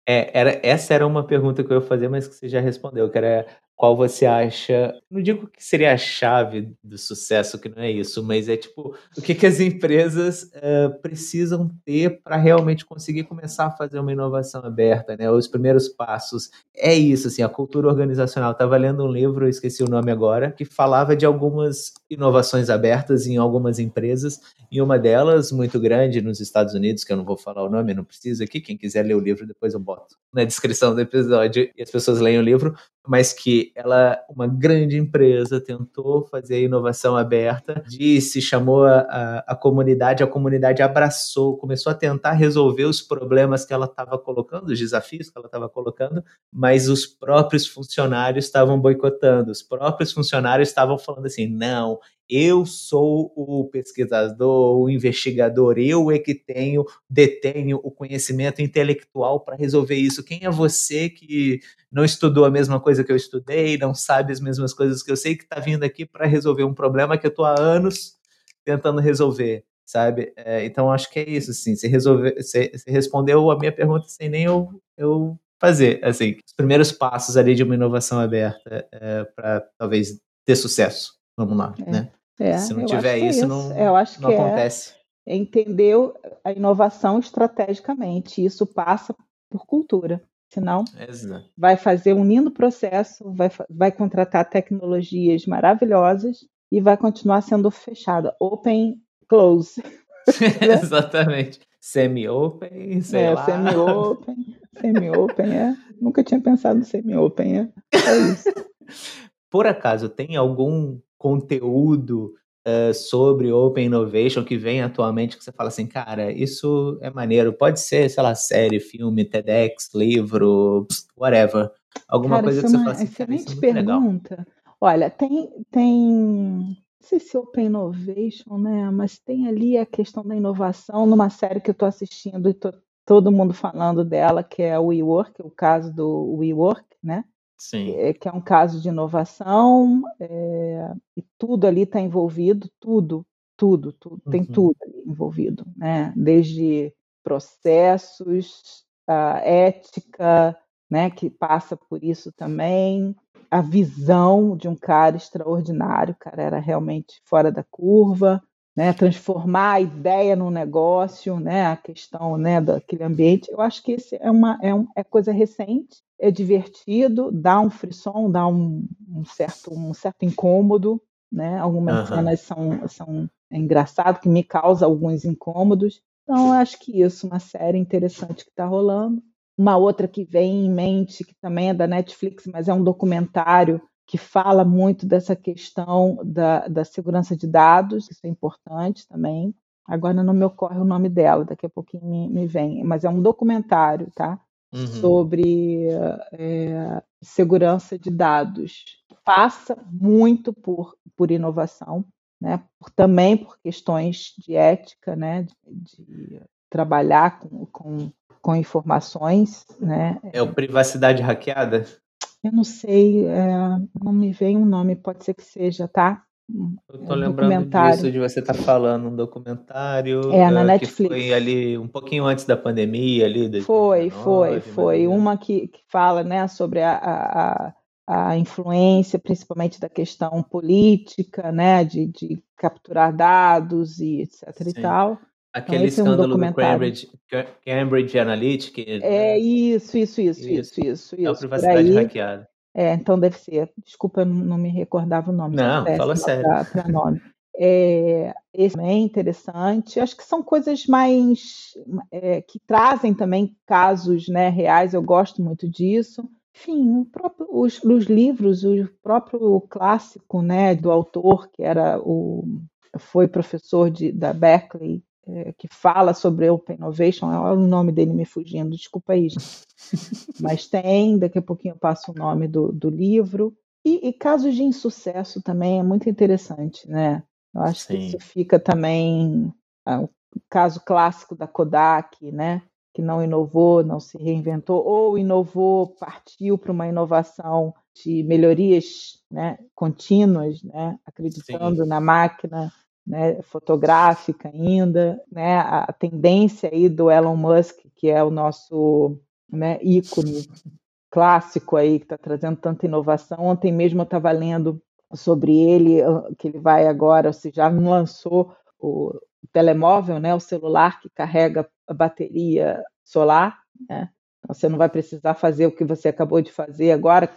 É, era, essa era uma pergunta que eu ia fazer, mas que você já respondeu, que era qual você acha. Não digo que seria a chave do sucesso, que não é isso, mas é tipo, o que, que as empresas uh, precisam ter para realmente conseguir começar a fazer uma inovação aberta, né? Os primeiros passos. É isso, assim, a cultura organizacional. Estava lendo um livro, eu esqueci o nome agora, que falava de algumas inovações abertas em algumas empresas, e uma delas, muito grande, nos Estados Unidos, que eu não vou falar o nome, não preciso aqui, quem quiser ler o livro, depois eu boto na descrição do episódio e as pessoas leem o livro, mas que ela, uma grande empresa, tentou fazer a inovação aberta, disse, chamou a, a, a comunidade, a comunidade abraçou, começou a tentar resolver os problemas que ela estava colocando, os desafios que ela estava colocando, mas os próprios funcionários estavam boicotando, os próprios funcionários estavam falando assim: não, eu sou o pesquisador, o investigador, eu é que tenho, detenho o conhecimento intelectual para resolver isso. Quem é você que não estudou a mesma coisa que eu estudei, não sabe as mesmas coisas que eu sei, que está vindo aqui para resolver um problema que eu estou há anos tentando resolver, sabe? É, então acho que é isso, assim. Você, resolve, você, você respondeu a minha pergunta sem nem eu, eu fazer, assim, os primeiros passos ali de uma inovação aberta é, para talvez ter sucesso. Vamos lá, é. né? É, Se não tiver isso, isso, não, eu acho não que é acontece. É entender a inovação estrategicamente. Isso passa por cultura. Senão, Exato. vai fazer um lindo processo, vai, vai contratar tecnologias maravilhosas e vai continuar sendo fechada. Open, close. Exatamente. Semi-open, sei é, lá. semi-open, semi-open, é. Nunca tinha pensado no semi-open, é. É isso. Por acaso, tem algum conteúdo uh, sobre Open Innovation que vem atualmente que você fala assim, cara, isso é maneiro. Pode ser, sei lá, série, filme, TEDx, livro, whatever. Alguma cara, coisa isso que é você fala assim, cara, isso é excelente muito legal. pergunta. Olha, tem, tem, não sei se Open Innovation, né? Mas tem ali a questão da inovação numa série que eu estou assistindo e tô, todo mundo falando dela, que é o WeWork, o caso do WeWork, né? Sim. É, que é um caso de inovação, é, e tudo ali está envolvido, tudo, tudo, tudo, tem Uhum. tudo ali envolvido, né? Desde processos, a ética, né, que passa por isso também, a visão de um cara extraordinário, o cara era realmente fora da curva, né, transformar a ideia num negócio, né, a questão, né, daquele ambiente. Eu acho que esse é uma é, um, é coisa recente, é divertido, dá um frisson, dá um, um certo um certo incômodo, né? Algumas Aham. cenas são são é engraçado que me causa alguns incômodos. Então, eu acho que isso, uma série interessante que está rolando. Uma outra que vem em mente, que também é da Netflix, mas é um documentário que fala muito dessa questão da, da segurança de dados, isso é importante também. Agora não me ocorre o nome dela, daqui a pouquinho me, me vem, mas é um documentário, tá? Uhum. Sobre é, segurança de dados. Passa muito por, por inovação, né? Por, também por questões de ética, né? De, de trabalhar com, com, com informações, né? É o Privacidade Hackeada? Eu não sei, é, não me vem um nome, pode ser que seja, tá? Eu É tô um lembrando disso, de você estar falando, um documentário É, na que Netflix. foi ali um pouquinho antes da pandemia, ali, Foi, 2019, foi, foi. menos. Uma que, que fala né, sobre a, a, a- a influência, principalmente da questão política, né, de, de capturar dados e etc e Sim. tal. Aquele esse é um escândalo do. Cambridge, Ca- Cambridge Analytica, É né? isso, isso, isso, Isso. isso, isso, É isso. Por Privacidade aí. Hackeada. É, então deve ser. Desculpa, eu não me recordava o nome. Não, fala sério. para nome. É, esse também é interessante. Acho que são coisas mais é, que trazem também casos né, reais. Eu gosto muito disso. Enfim, o próprio- os, os livros, o próprio clássico né, do autor, que era o, foi professor de, da Berkeley, é, que fala sobre Open Innovation, olha o nome dele me fugindo, desculpa aí, gente. Mas tem, daqui a pouquinho eu passo o nome do, do livro. E, e casos de insucesso também é muito interessante, né? Eu acho que Sim. isso fica também. ah, o caso clássico da Kodak, né? Que não inovou, não se reinventou, ou inovou, partiu para uma inovação de melhorias né, contínuas, né? acreditando na máquina né, fotográfica ainda, né? A tendência aí do Elon Musk, que é o nosso né, ícone clássico aí, que está trazendo tanta inovação. Ontem mesmo eu estava lendo sobre ele, ah, que ele vai agora, ou já lançou o telemóvel, né, o celular que carrega a bateria solar, né? Então, Você não vai precisar fazer o que você acabou de fazer agora,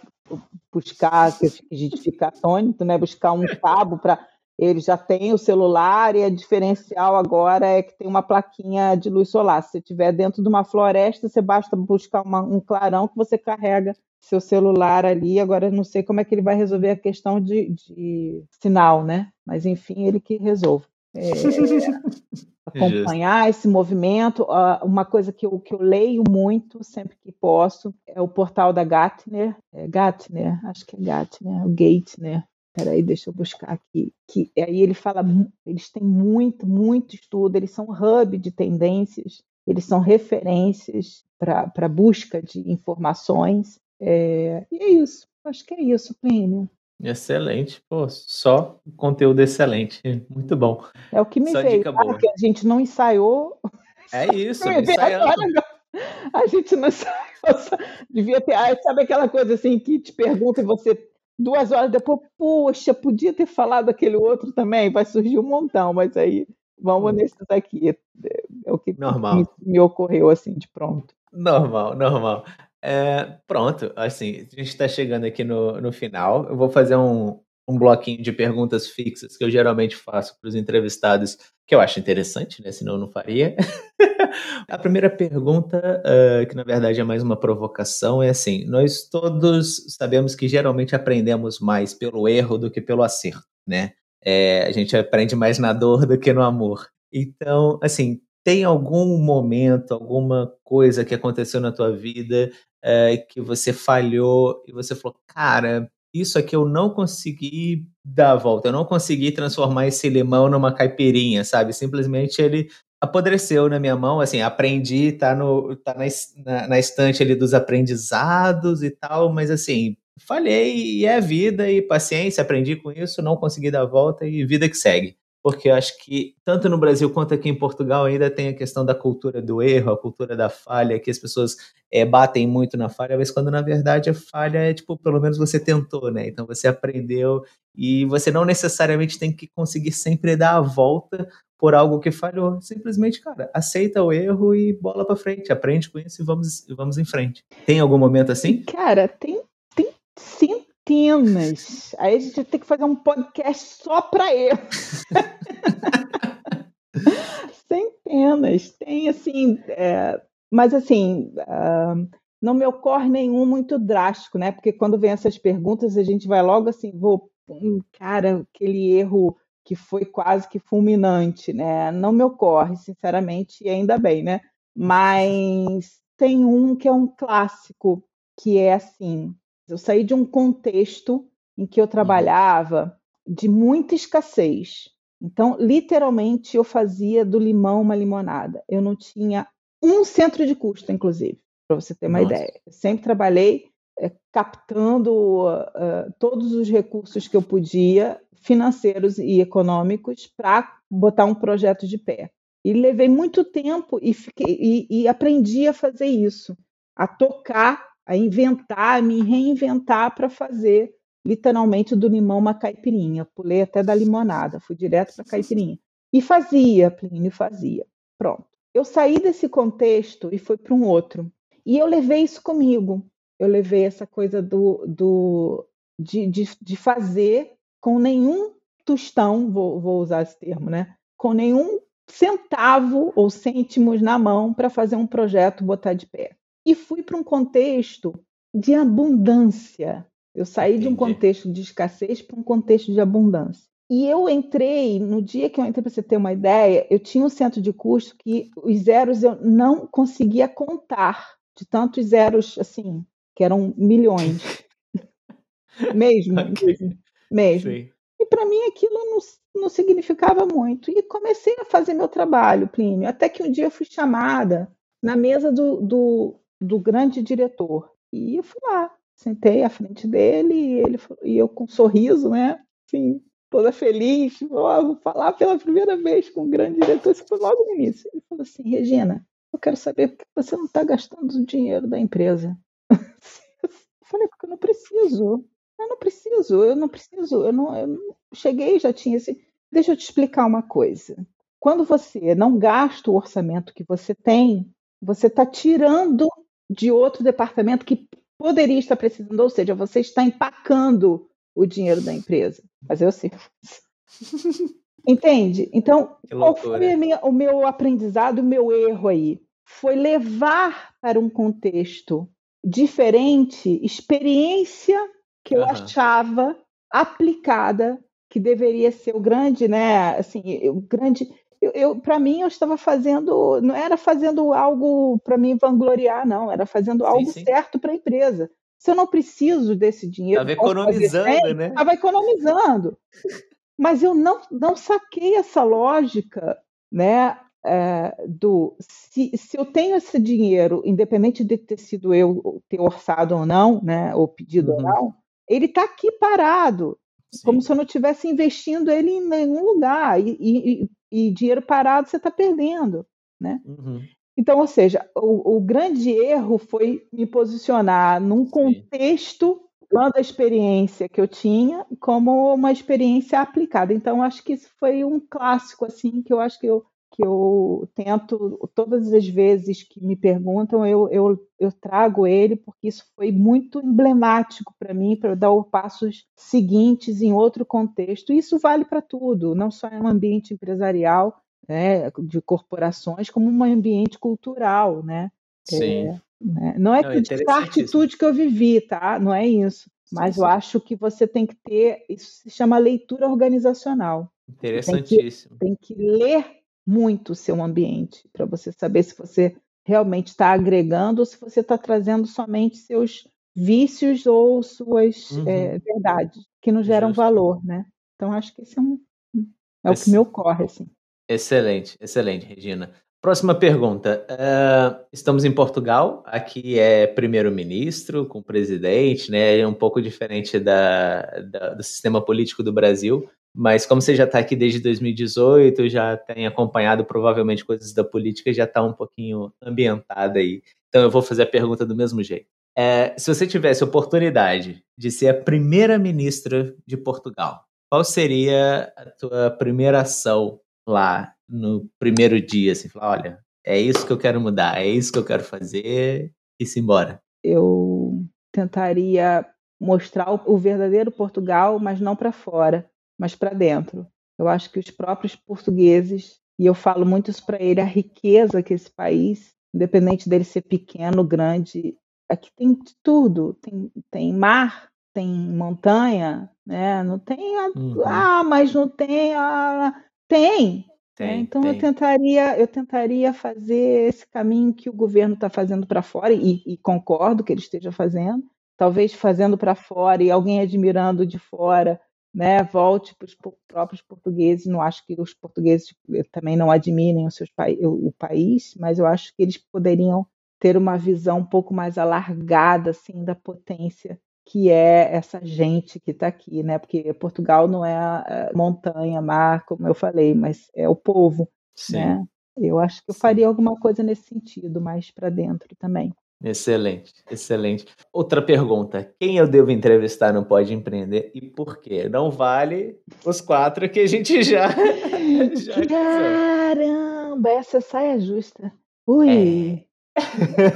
buscar, a gente fica atônito, né? Buscar um cabo para ele já tem o celular e a diferencial agora é que tem uma plaquinha de luz solar. Se você estiver dentro de uma floresta, você basta buscar uma- um clarão que você carrega seu celular ali. Agora eu não sei como é que ele vai resolver a questão de, de sinal, né? Mas enfim, ele que resolve. É, acompanhar esse movimento. Uma coisa que eu, que eu leio muito, sempre que posso, é o portal da Gartner. É Gartner, acho que é Gartner, o Gatner. Peraí, deixa eu buscar aqui. Que aí ele fala, eles têm muito, muito estudo, eles são hub de tendências, eles são referências para busca de informações. É, e é isso. Acho que é isso, Plínio. Excelente, pô, só conteúdo excelente, muito bom. É o que me só veio, claro que a gente não ensaiou. É isso, ensaiando. A gente não ensaiou, devia ter, ah, sabe aquela coisa assim que te pergunta e você duas horas depois, poxa, podia ter falado aquele outro também, vai surgir um montão, mas aí vamos hum. nesses aqui, é, é o que normal. Me, me ocorreu assim de pronto. Normal, normal. É, pronto, assim, a gente está chegando aqui no, no final. Eu vou fazer um, um bloquinho de perguntas fixas que eu geralmente faço para os entrevistados, que eu acho interessante, né? Senão eu não faria. a primeira pergunta, uh, que na verdade é mais uma provocação, é assim: nós todos sabemos que geralmente aprendemos mais pelo erro do que pelo acerto, né? É, a gente aprende mais na dor do que no amor. Então, assim, tem algum momento, alguma coisa que aconteceu na tua vida é, que você falhou e você falou, cara, isso aqui eu não consegui dar a volta, eu não consegui transformar esse limão numa caipirinha, sabe? Simplesmente ele apodreceu na minha mão, assim, aprendi, tá, no, tá na, na, estante ali dos aprendizados e tal, mas assim, falhei e é vida e paciência, aprendi com isso, não consegui dar a volta e vida que segue porque acho que tanto no Brasil quanto aqui em Portugal ainda tem a questão da cultura do erro, a cultura da falha, que as pessoas é, batem muito na falha, mas quando na verdade a falha é tipo, pelo menos você tentou, né? Então você aprendeu e você não necessariamente tem que conseguir sempre dar a volta por algo que falhou. Simplesmente, cara, aceita o erro e bola para frente, aprende com isso e vamos, vamos em frente. Tem algum momento assim? Cara, tem, tem sim centenas. Aí a gente ter que fazer um podcast só para eu. centenas. Tem assim, é, mas assim, uh, não me ocorre nenhum muito drástico, né? Porque quando vem essas perguntas, a gente vai logo assim, vou, um cara, aquele erro que foi quase que fulminante, né? Não me ocorre, sinceramente, e ainda bem, né? Mas tem um que é um clássico, que é assim, eu saí de um contexto em que eu uhum. trabalhava de muita escassez. Então, literalmente, eu fazia do limão uma limonada. Eu não tinha um centro de custo, inclusive, para você ter uma Nossa. ideia. Eu sempre trabalhei é, captando uh, todos os recursos que eu podia, financeiros e econômicos, para botar um projeto de pé. E levei muito tempo e, fiquei, e, e aprendi a fazer isso, a tocar a inventar, a me reinventar para fazer literalmente do limão uma caipirinha. Pulei até da limonada, fui direto para a caipirinha. E fazia, Plínio, fazia. Pronto. Eu saí desse contexto e fui para um outro. E eu levei isso comigo. Eu levei essa coisa do, do de, de, de fazer com nenhum tostão, vou, vou usar esse termo, né? Com nenhum centavo ou cêntimos na mão para fazer um projeto botar de pé e fui para um contexto de abundância. Eu saí Entendi. de um contexto de escassez para um contexto de abundância. E eu entrei, no dia que eu entrei, para você ter uma ideia, eu tinha um centro de custo que os zeros eu não conseguia contar, de tantos zeros, assim, que eram milhões. mesmo, okay. mesmo. mesmo. E para mim aquilo não, não significava muito. E comecei a fazer meu trabalho, Plínio, até que um dia eu fui chamada na mesa do, do, do grande diretor. E eu fui lá, sentei à frente dele e ele e eu com um sorriso, né? Assim, toda feliz, vou falar pela primeira vez com o grande diretor, isso foi logo no início. Ele falou assim, Regina, eu quero saber por que você não está gastando o dinheiro da empresa. Eu falei, porque eu não preciso. Eu não preciso, eu não preciso, eu não, eu não cheguei já tinha esse. Deixa eu te explicar uma coisa. Quando você não gasta o orçamento que você tem, você está tirando de outro departamento que poderia estar precisando, ou seja, você está empacando o dinheiro da empresa. Mas eu sei. Entende? Então, qual foi minha, o meu aprendizado, o meu erro aí? Foi levar para um contexto diferente experiência que eu uhum. achava aplicada que deveria ser o grande, né? Assim, o grande. Eu, eu para mim, eu estava fazendo, não era fazendo algo para mim vangloriar, não, era fazendo algo sim, sim. certo para a empresa. Se eu não preciso desse dinheiro, estava economizando, né? Estava economizando, mas eu não não saquei essa lógica, né? É, do se, se eu tenho esse dinheiro, independente de ter sido eu ter orçado ou não, né, ou pedido uhum. ou não, ele está aqui parado. Sim. como se eu não estivesse investindo ele em nenhum lugar. E, e, e dinheiro parado você está perdendo. Né? Uhum. Então, ou seja, o, o, grande erro foi me posicionar num contexto da experiência que eu tinha como uma experiência aplicada. Então, acho que isso foi um clássico, assim, que eu acho que eu que eu tento, todas as vezes que me perguntam, eu, eu, eu trago ele, porque isso foi muito emblemático para mim, para dar os passos seguintes em outro contexto. Isso vale para tudo, não só em um ambiente empresarial, né, de corporações, como um ambiente cultural, né? Sim. É, né? Não é, não, é a atitude que eu vivi, tá? Não é isso. Mas sim, eu acho que você tem que ter, isso se chama leitura organizacional. Interessantíssimo. Tem que, tem que ler muito o seu ambiente, para você saber se você realmente está agregando ou se você está trazendo somente seus vícios ou suas uhum. é, verdades, que não geram Justo. valor, né? Então, acho que esse é, um, é o que me ocorre, assim. Excelente, excelente, Regina. Próxima pergunta. Uh, estamos em Portugal, aqui é primeiro-ministro com presidente, né? É um pouco diferente da, da, do sistema político do Brasil. Mas como você já está aqui desde 2018, já tem acompanhado provavelmente coisas da política, já está um pouquinho ambientada aí. Então eu vou fazer a pergunta do mesmo jeito. É, se você tivesse oportunidade de ser a primeira ministra de Portugal, qual seria a tua primeira ação lá no primeiro dia? Assim, falar, olha, é isso que eu quero mudar, é isso que eu quero fazer e se embora. Eu tentaria mostrar o verdadeiro Portugal, mas não para fora mas para dentro. Eu acho que os próprios portugueses, e eu falo muito isso para ele, a riqueza que esse país, independente dele ser pequeno, grande, aqui tem de tudo. Tem, tem mar, tem montanha, né? Não tem a, uhum. ah, mas não tem a tem. Né? tem então tem. eu tentaria eu tentaria fazer esse caminho que o governo está fazendo para fora e, e concordo que ele esteja fazendo, talvez fazendo para fora e alguém admirando de fora né, volte para os próprios portugueses. Não acho que os portugueses eh, também não admirem o, seus, o país, mas eu acho que eles poderiam ter uma visão um pouco mais alargada assim da potência que é essa gente que está aqui, né? Porque Portugal não é montanha, mar, como eu falei, mas é o povo, Sim. né? Eu acho que eu faria alguma coisa nesse sentido, mais para dentro também. Excelente, excelente. Outra pergunta: quem eu devo entrevistar no Pode Empreender e por quê? Não vale os quatro que a gente já. já Caramba, essa saia justa. Ui! É.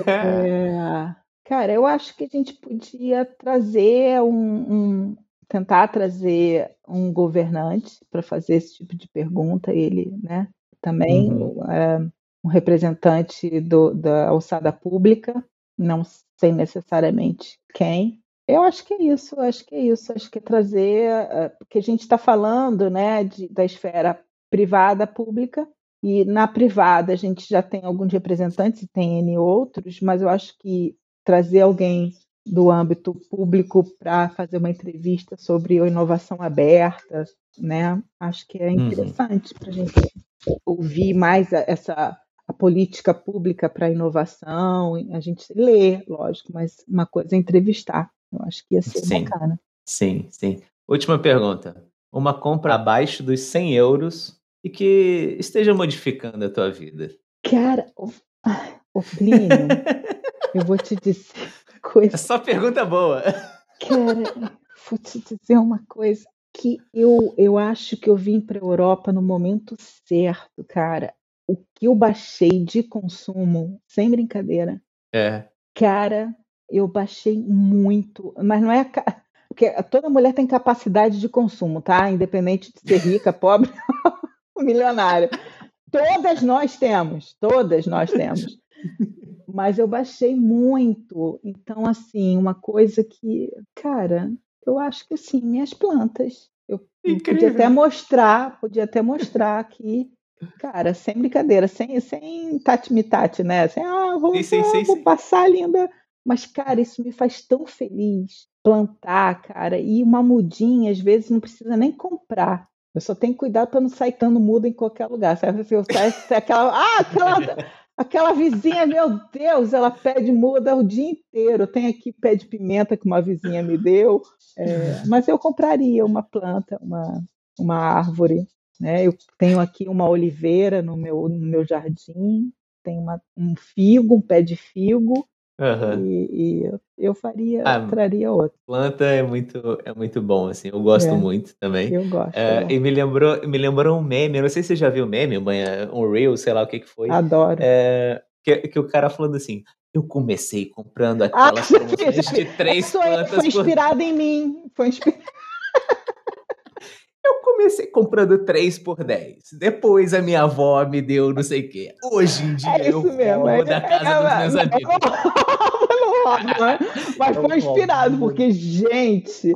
é. Cara, eu acho que a gente podia trazer um, um tentar trazer um governante para fazer esse tipo de pergunta, ele, né? Também uhum. é, um representante do, da alçada pública, não sei necessariamente quem. Eu acho que é isso, acho que é isso, acho que é trazer, eh, porque a gente está falando né, de, da esfera privada pública, e na privada a gente já tem alguns representantes e tem N outros, mas eu acho que trazer alguém do âmbito público para fazer uma entrevista sobre inovação aberta, né? Acho que é uhum. interessante uhum. para a gente ouvir mais essa a política pública para a inovação, a gente lê, lógico, mas uma coisa é entrevistar. Eu acho que ia ser sim, bacana. Sim, sim. Última pergunta. Uma compra abaixo dos 100 euros e que esteja modificando a tua vida. Cara, o, o Plínio, eu vou te dizer coisa. É só pergunta boa. Cara, vou te dizer uma coisa que eu, eu acho que eu vim para a Europa no momento certo, cara o que eu baixei de consumo, sem brincadeira. É. Cara, eu baixei muito, mas não é porque toda mulher tem capacidade de consumo, tá? Independente de ser rica, pobre ou milionária. Todas nós temos, todas nós temos. mas eu baixei muito. Então, assim, uma coisa que, cara, eu acho que assim, minhas plantas. Eu Incrível. podia até mostrar, podia até mostrar aqui, cara, sem brincadeira, sem, sem tati-mitati, né? Sem, ah, vou, sim, sim, sim, vou passar linda. Mas, cara, isso me faz tão feliz plantar, cara, e uma mudinha, às vezes, não precisa nem comprar. Eu só tenho que cuidar para não sair tando muda em qualquer lugar. Sabe? Se eu sair, aquela, ah, aquela, aquela vizinha, meu Deus, ela pede muda o dia inteiro. Tem aqui pé de pimenta que uma vizinha me deu. É, mas eu compraria uma planta, uma, uma árvore. Né? Eu tenho aqui uma oliveira no meu, no meu jardim, tem uma, um figo, um pé de figo, Uhum. E, e, eu faria, ah, traria outro. Planta é muito, é muito bom, assim, eu gosto é, muito também. Eu gosto. É, e me lembrou, me lembrou um meme, eu não sei se você já viu o meme, um reel, sei lá o que que foi. Adoro. É, que, que o cara falando assim, eu comecei comprando ah, aquelas ah, promoções de três plantas. Foi inspirado por... em mim, foi inspirado. Eu comecei comprando 3 por 10. Depois a minha avó me deu não sei o quê. Hoje em dia é eu mesmo, é, da casa é, dos meus amigos. Mas foi inspirado, porque, gente,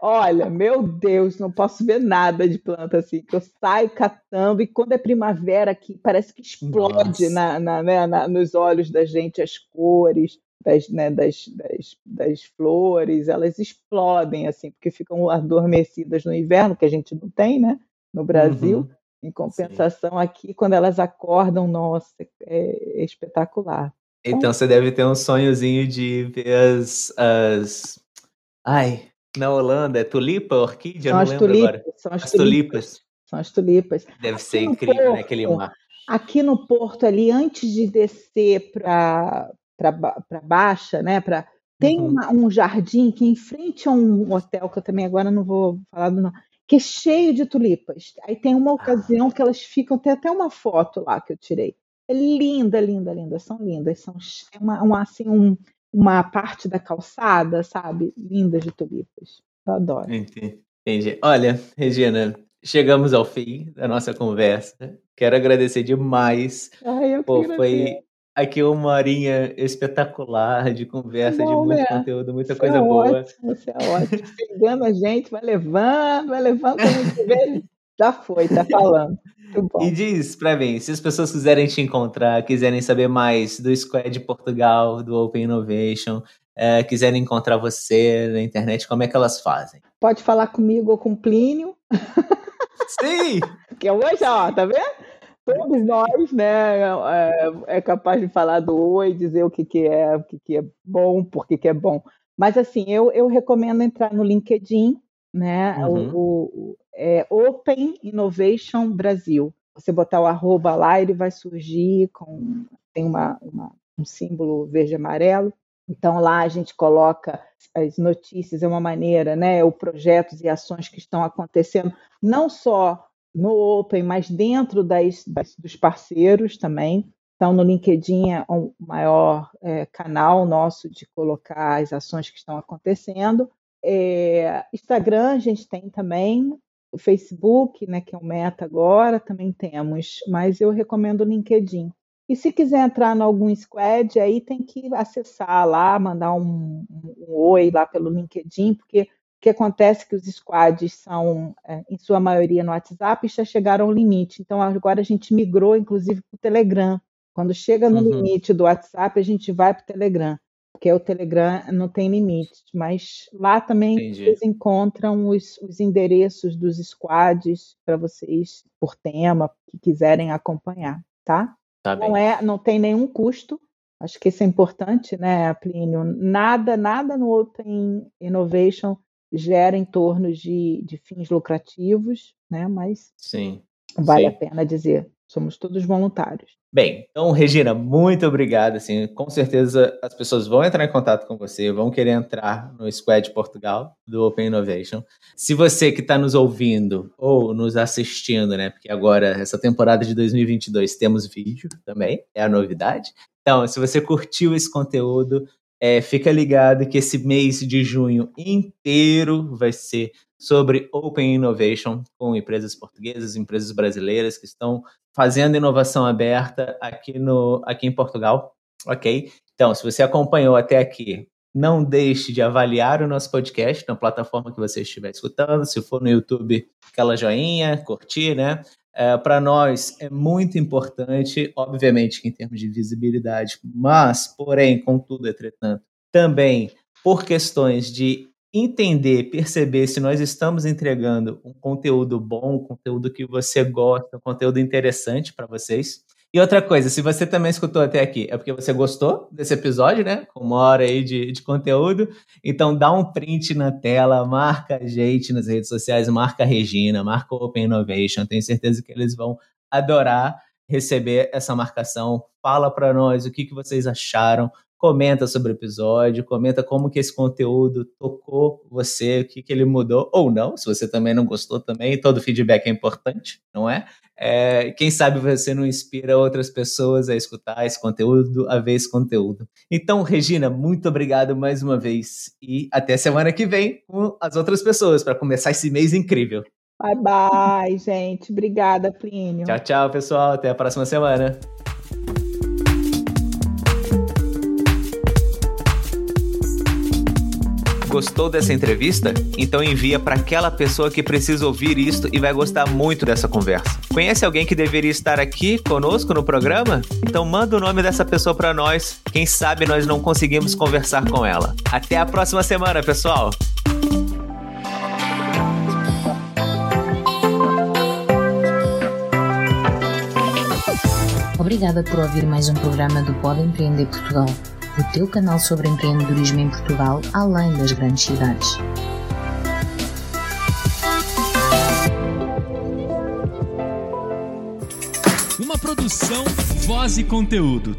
olha, meu Deus, não posso ver nada de planta assim. Que eu saio catando e quando é primavera aqui, parece que explode na, na, né, na, nos olhos da gente as cores das, né, das, das, das, flores, elas explodem, assim, porque ficam adormecidas no inverno, que a gente não tem, né, no Brasil. Uhum. Em compensação, Sim. aqui, quando elas acordam, nossa, é, é espetacular. Então você deve ter um sonhozinho de ver as, as. Ai, na Holanda, é tulipa, orquídea? São não lembro tulipas, agora. São as, as tulipas. tulipas. São as tulipas. Deve aqui ser incrível, Porto, né? Aquele mar. Aqui no Porto, ali, antes de descer para para Baixa, né? Pra, tem uhum. uma, um jardim que é em frente a um hotel, que eu também agora não vou falar do nome, que é cheio de tulipas. Aí tem uma ocasião que elas ficam, tem até uma foto lá que eu tirei. É linda, linda, linda, são lindas. São é uma, uma, assim, um, uma parte da calçada, sabe? Lindas de tulipas. Eu adoro. Entendi. Entendi. Olha, Regina, chegamos ao fim da nossa conversa. Quero agradecer demais. Ai, eu Pô, foi aqui uma horinha espetacular de conversa, Bom, de muito né? conteúdo, muita você coisa é boa. Ótimo, você é ótimo. Pegando a gente, vai levando, vai levando, já foi, tá falando. E diz pra mim, se as pessoas quiserem te encontrar, quiserem saber mais do Squad Portugal, do Open Innovation, é, quiserem encontrar você na internet, como é que elas fazem? Pode falar comigo ou com o Plínio. Sim! que hoje, ó, tá vendo? Todos nós, né, é, é, capaz de falar do oi, dizer o que, que é, o que, que é bom, por que, que é bom. Mas assim, eu, eu recomendo entrar no LinkedIn, né? Uhum. O, o é Open Innovation Brasil. Você botar o arroba lá, ele vai surgir com tem uma, uma um símbolo verde e amarelo. Então lá a gente coloca as notícias, é uma maneira, né? O projetos e ações que estão acontecendo, não só no Open, mas dentro das, das, dos parceiros também. Então, no LinkedIn é o maior é, canal nosso de colocar as ações que estão acontecendo. É, Instagram a gente tem também, o Facebook, né, que é o Meta agora, também temos, mas eu recomendo o LinkedIn. E se quiser entrar em algum squad, aí tem que acessar lá, mandar um, um, um oi lá pelo LinkedIn, porque que acontece é que os squads são, é, em sua maioria, no WhatsApp e já chegaram ao limite. Então, agora a gente migrou, inclusive, para o Telegram. Quando chega no uhum. limite do WhatsApp, a gente vai para o Telegram, porque o Telegram não tem limite. Mas lá também Entendi. vocês encontram os, os endereços dos squads para vocês, por tema, que quiserem acompanhar, tá? tá não, é, não tem nenhum custo. Acho que isso é importante, né, Plínio? Nada, nada no Open Innovation gera em torno de, de fins lucrativos, né? Mas sim, vale sim. a pena dizer, somos todos voluntários. Bem, então, Regina, muito obrigado. Assim, com certeza as pessoas vão entrar em contato com você, vão querer entrar no Squad Portugal do Open Innovation. Se você que está nos ouvindo ou nos assistindo, né? Porque agora, essa temporada de 2022, temos vídeo também, é a novidade. Então, se você curtiu esse conteúdo, é, fica ligado que esse mês de junho inteiro vai ser sobre Open Innovation com empresas portuguesas, empresas brasileiras que estão fazendo inovação aberta aqui, no, aqui em Portugal. Ok? Então, se você acompanhou até aqui, não deixe de avaliar o nosso podcast na plataforma que você estiver escutando. Se for no YouTube, aquela joinha, curtir, né? É, Para nós é muito importante, obviamente, em termos de visibilidade, mas, porém, contudo, entretanto, também por questões de entender, perceber se nós estamos entregando um conteúdo bom, um conteúdo que você gosta, um conteúdo interessante para vocês. E outra coisa, se você também escutou até aqui, é porque você gostou desse episódio, né? Com uma hora aí de, de conteúdo. Então dá um print na tela, marca a gente nas redes sociais, marca a Regina, marca o Open Innovation. Tenho certeza que eles vão adorar receber essa marcação. Fala para nós o que, que vocês acharam, comenta sobre o episódio, comenta como que esse conteúdo tocou você, o que, que ele mudou ou não, se você também não gostou também, todo feedback é importante, não é? é? Quem sabe você não inspira outras pessoas a escutar esse conteúdo, a ver esse conteúdo. Então, Regina, muito obrigado mais uma vez e até semana que vem com as outras pessoas para começar esse mês incrível. Bye bye, gente. Obrigada, Plínio. Tchau, tchau, pessoal. Até a próxima semana. Gostou dessa entrevista? Então envia para aquela pessoa que precisa ouvir isto e vai gostar muito dessa conversa. Conhece alguém que deveria estar aqui conosco no programa? Então manda o nome dessa pessoa para nós. Quem sabe nós não conseguimos conversar com ela. Até a próxima semana, pessoal. Obrigada por ouvir mais um programa do Pode Empreender Portugal o teu canal sobre empreendedorismo em Portugal, além das grandes cidades. Uma produção, voz e conteúdo.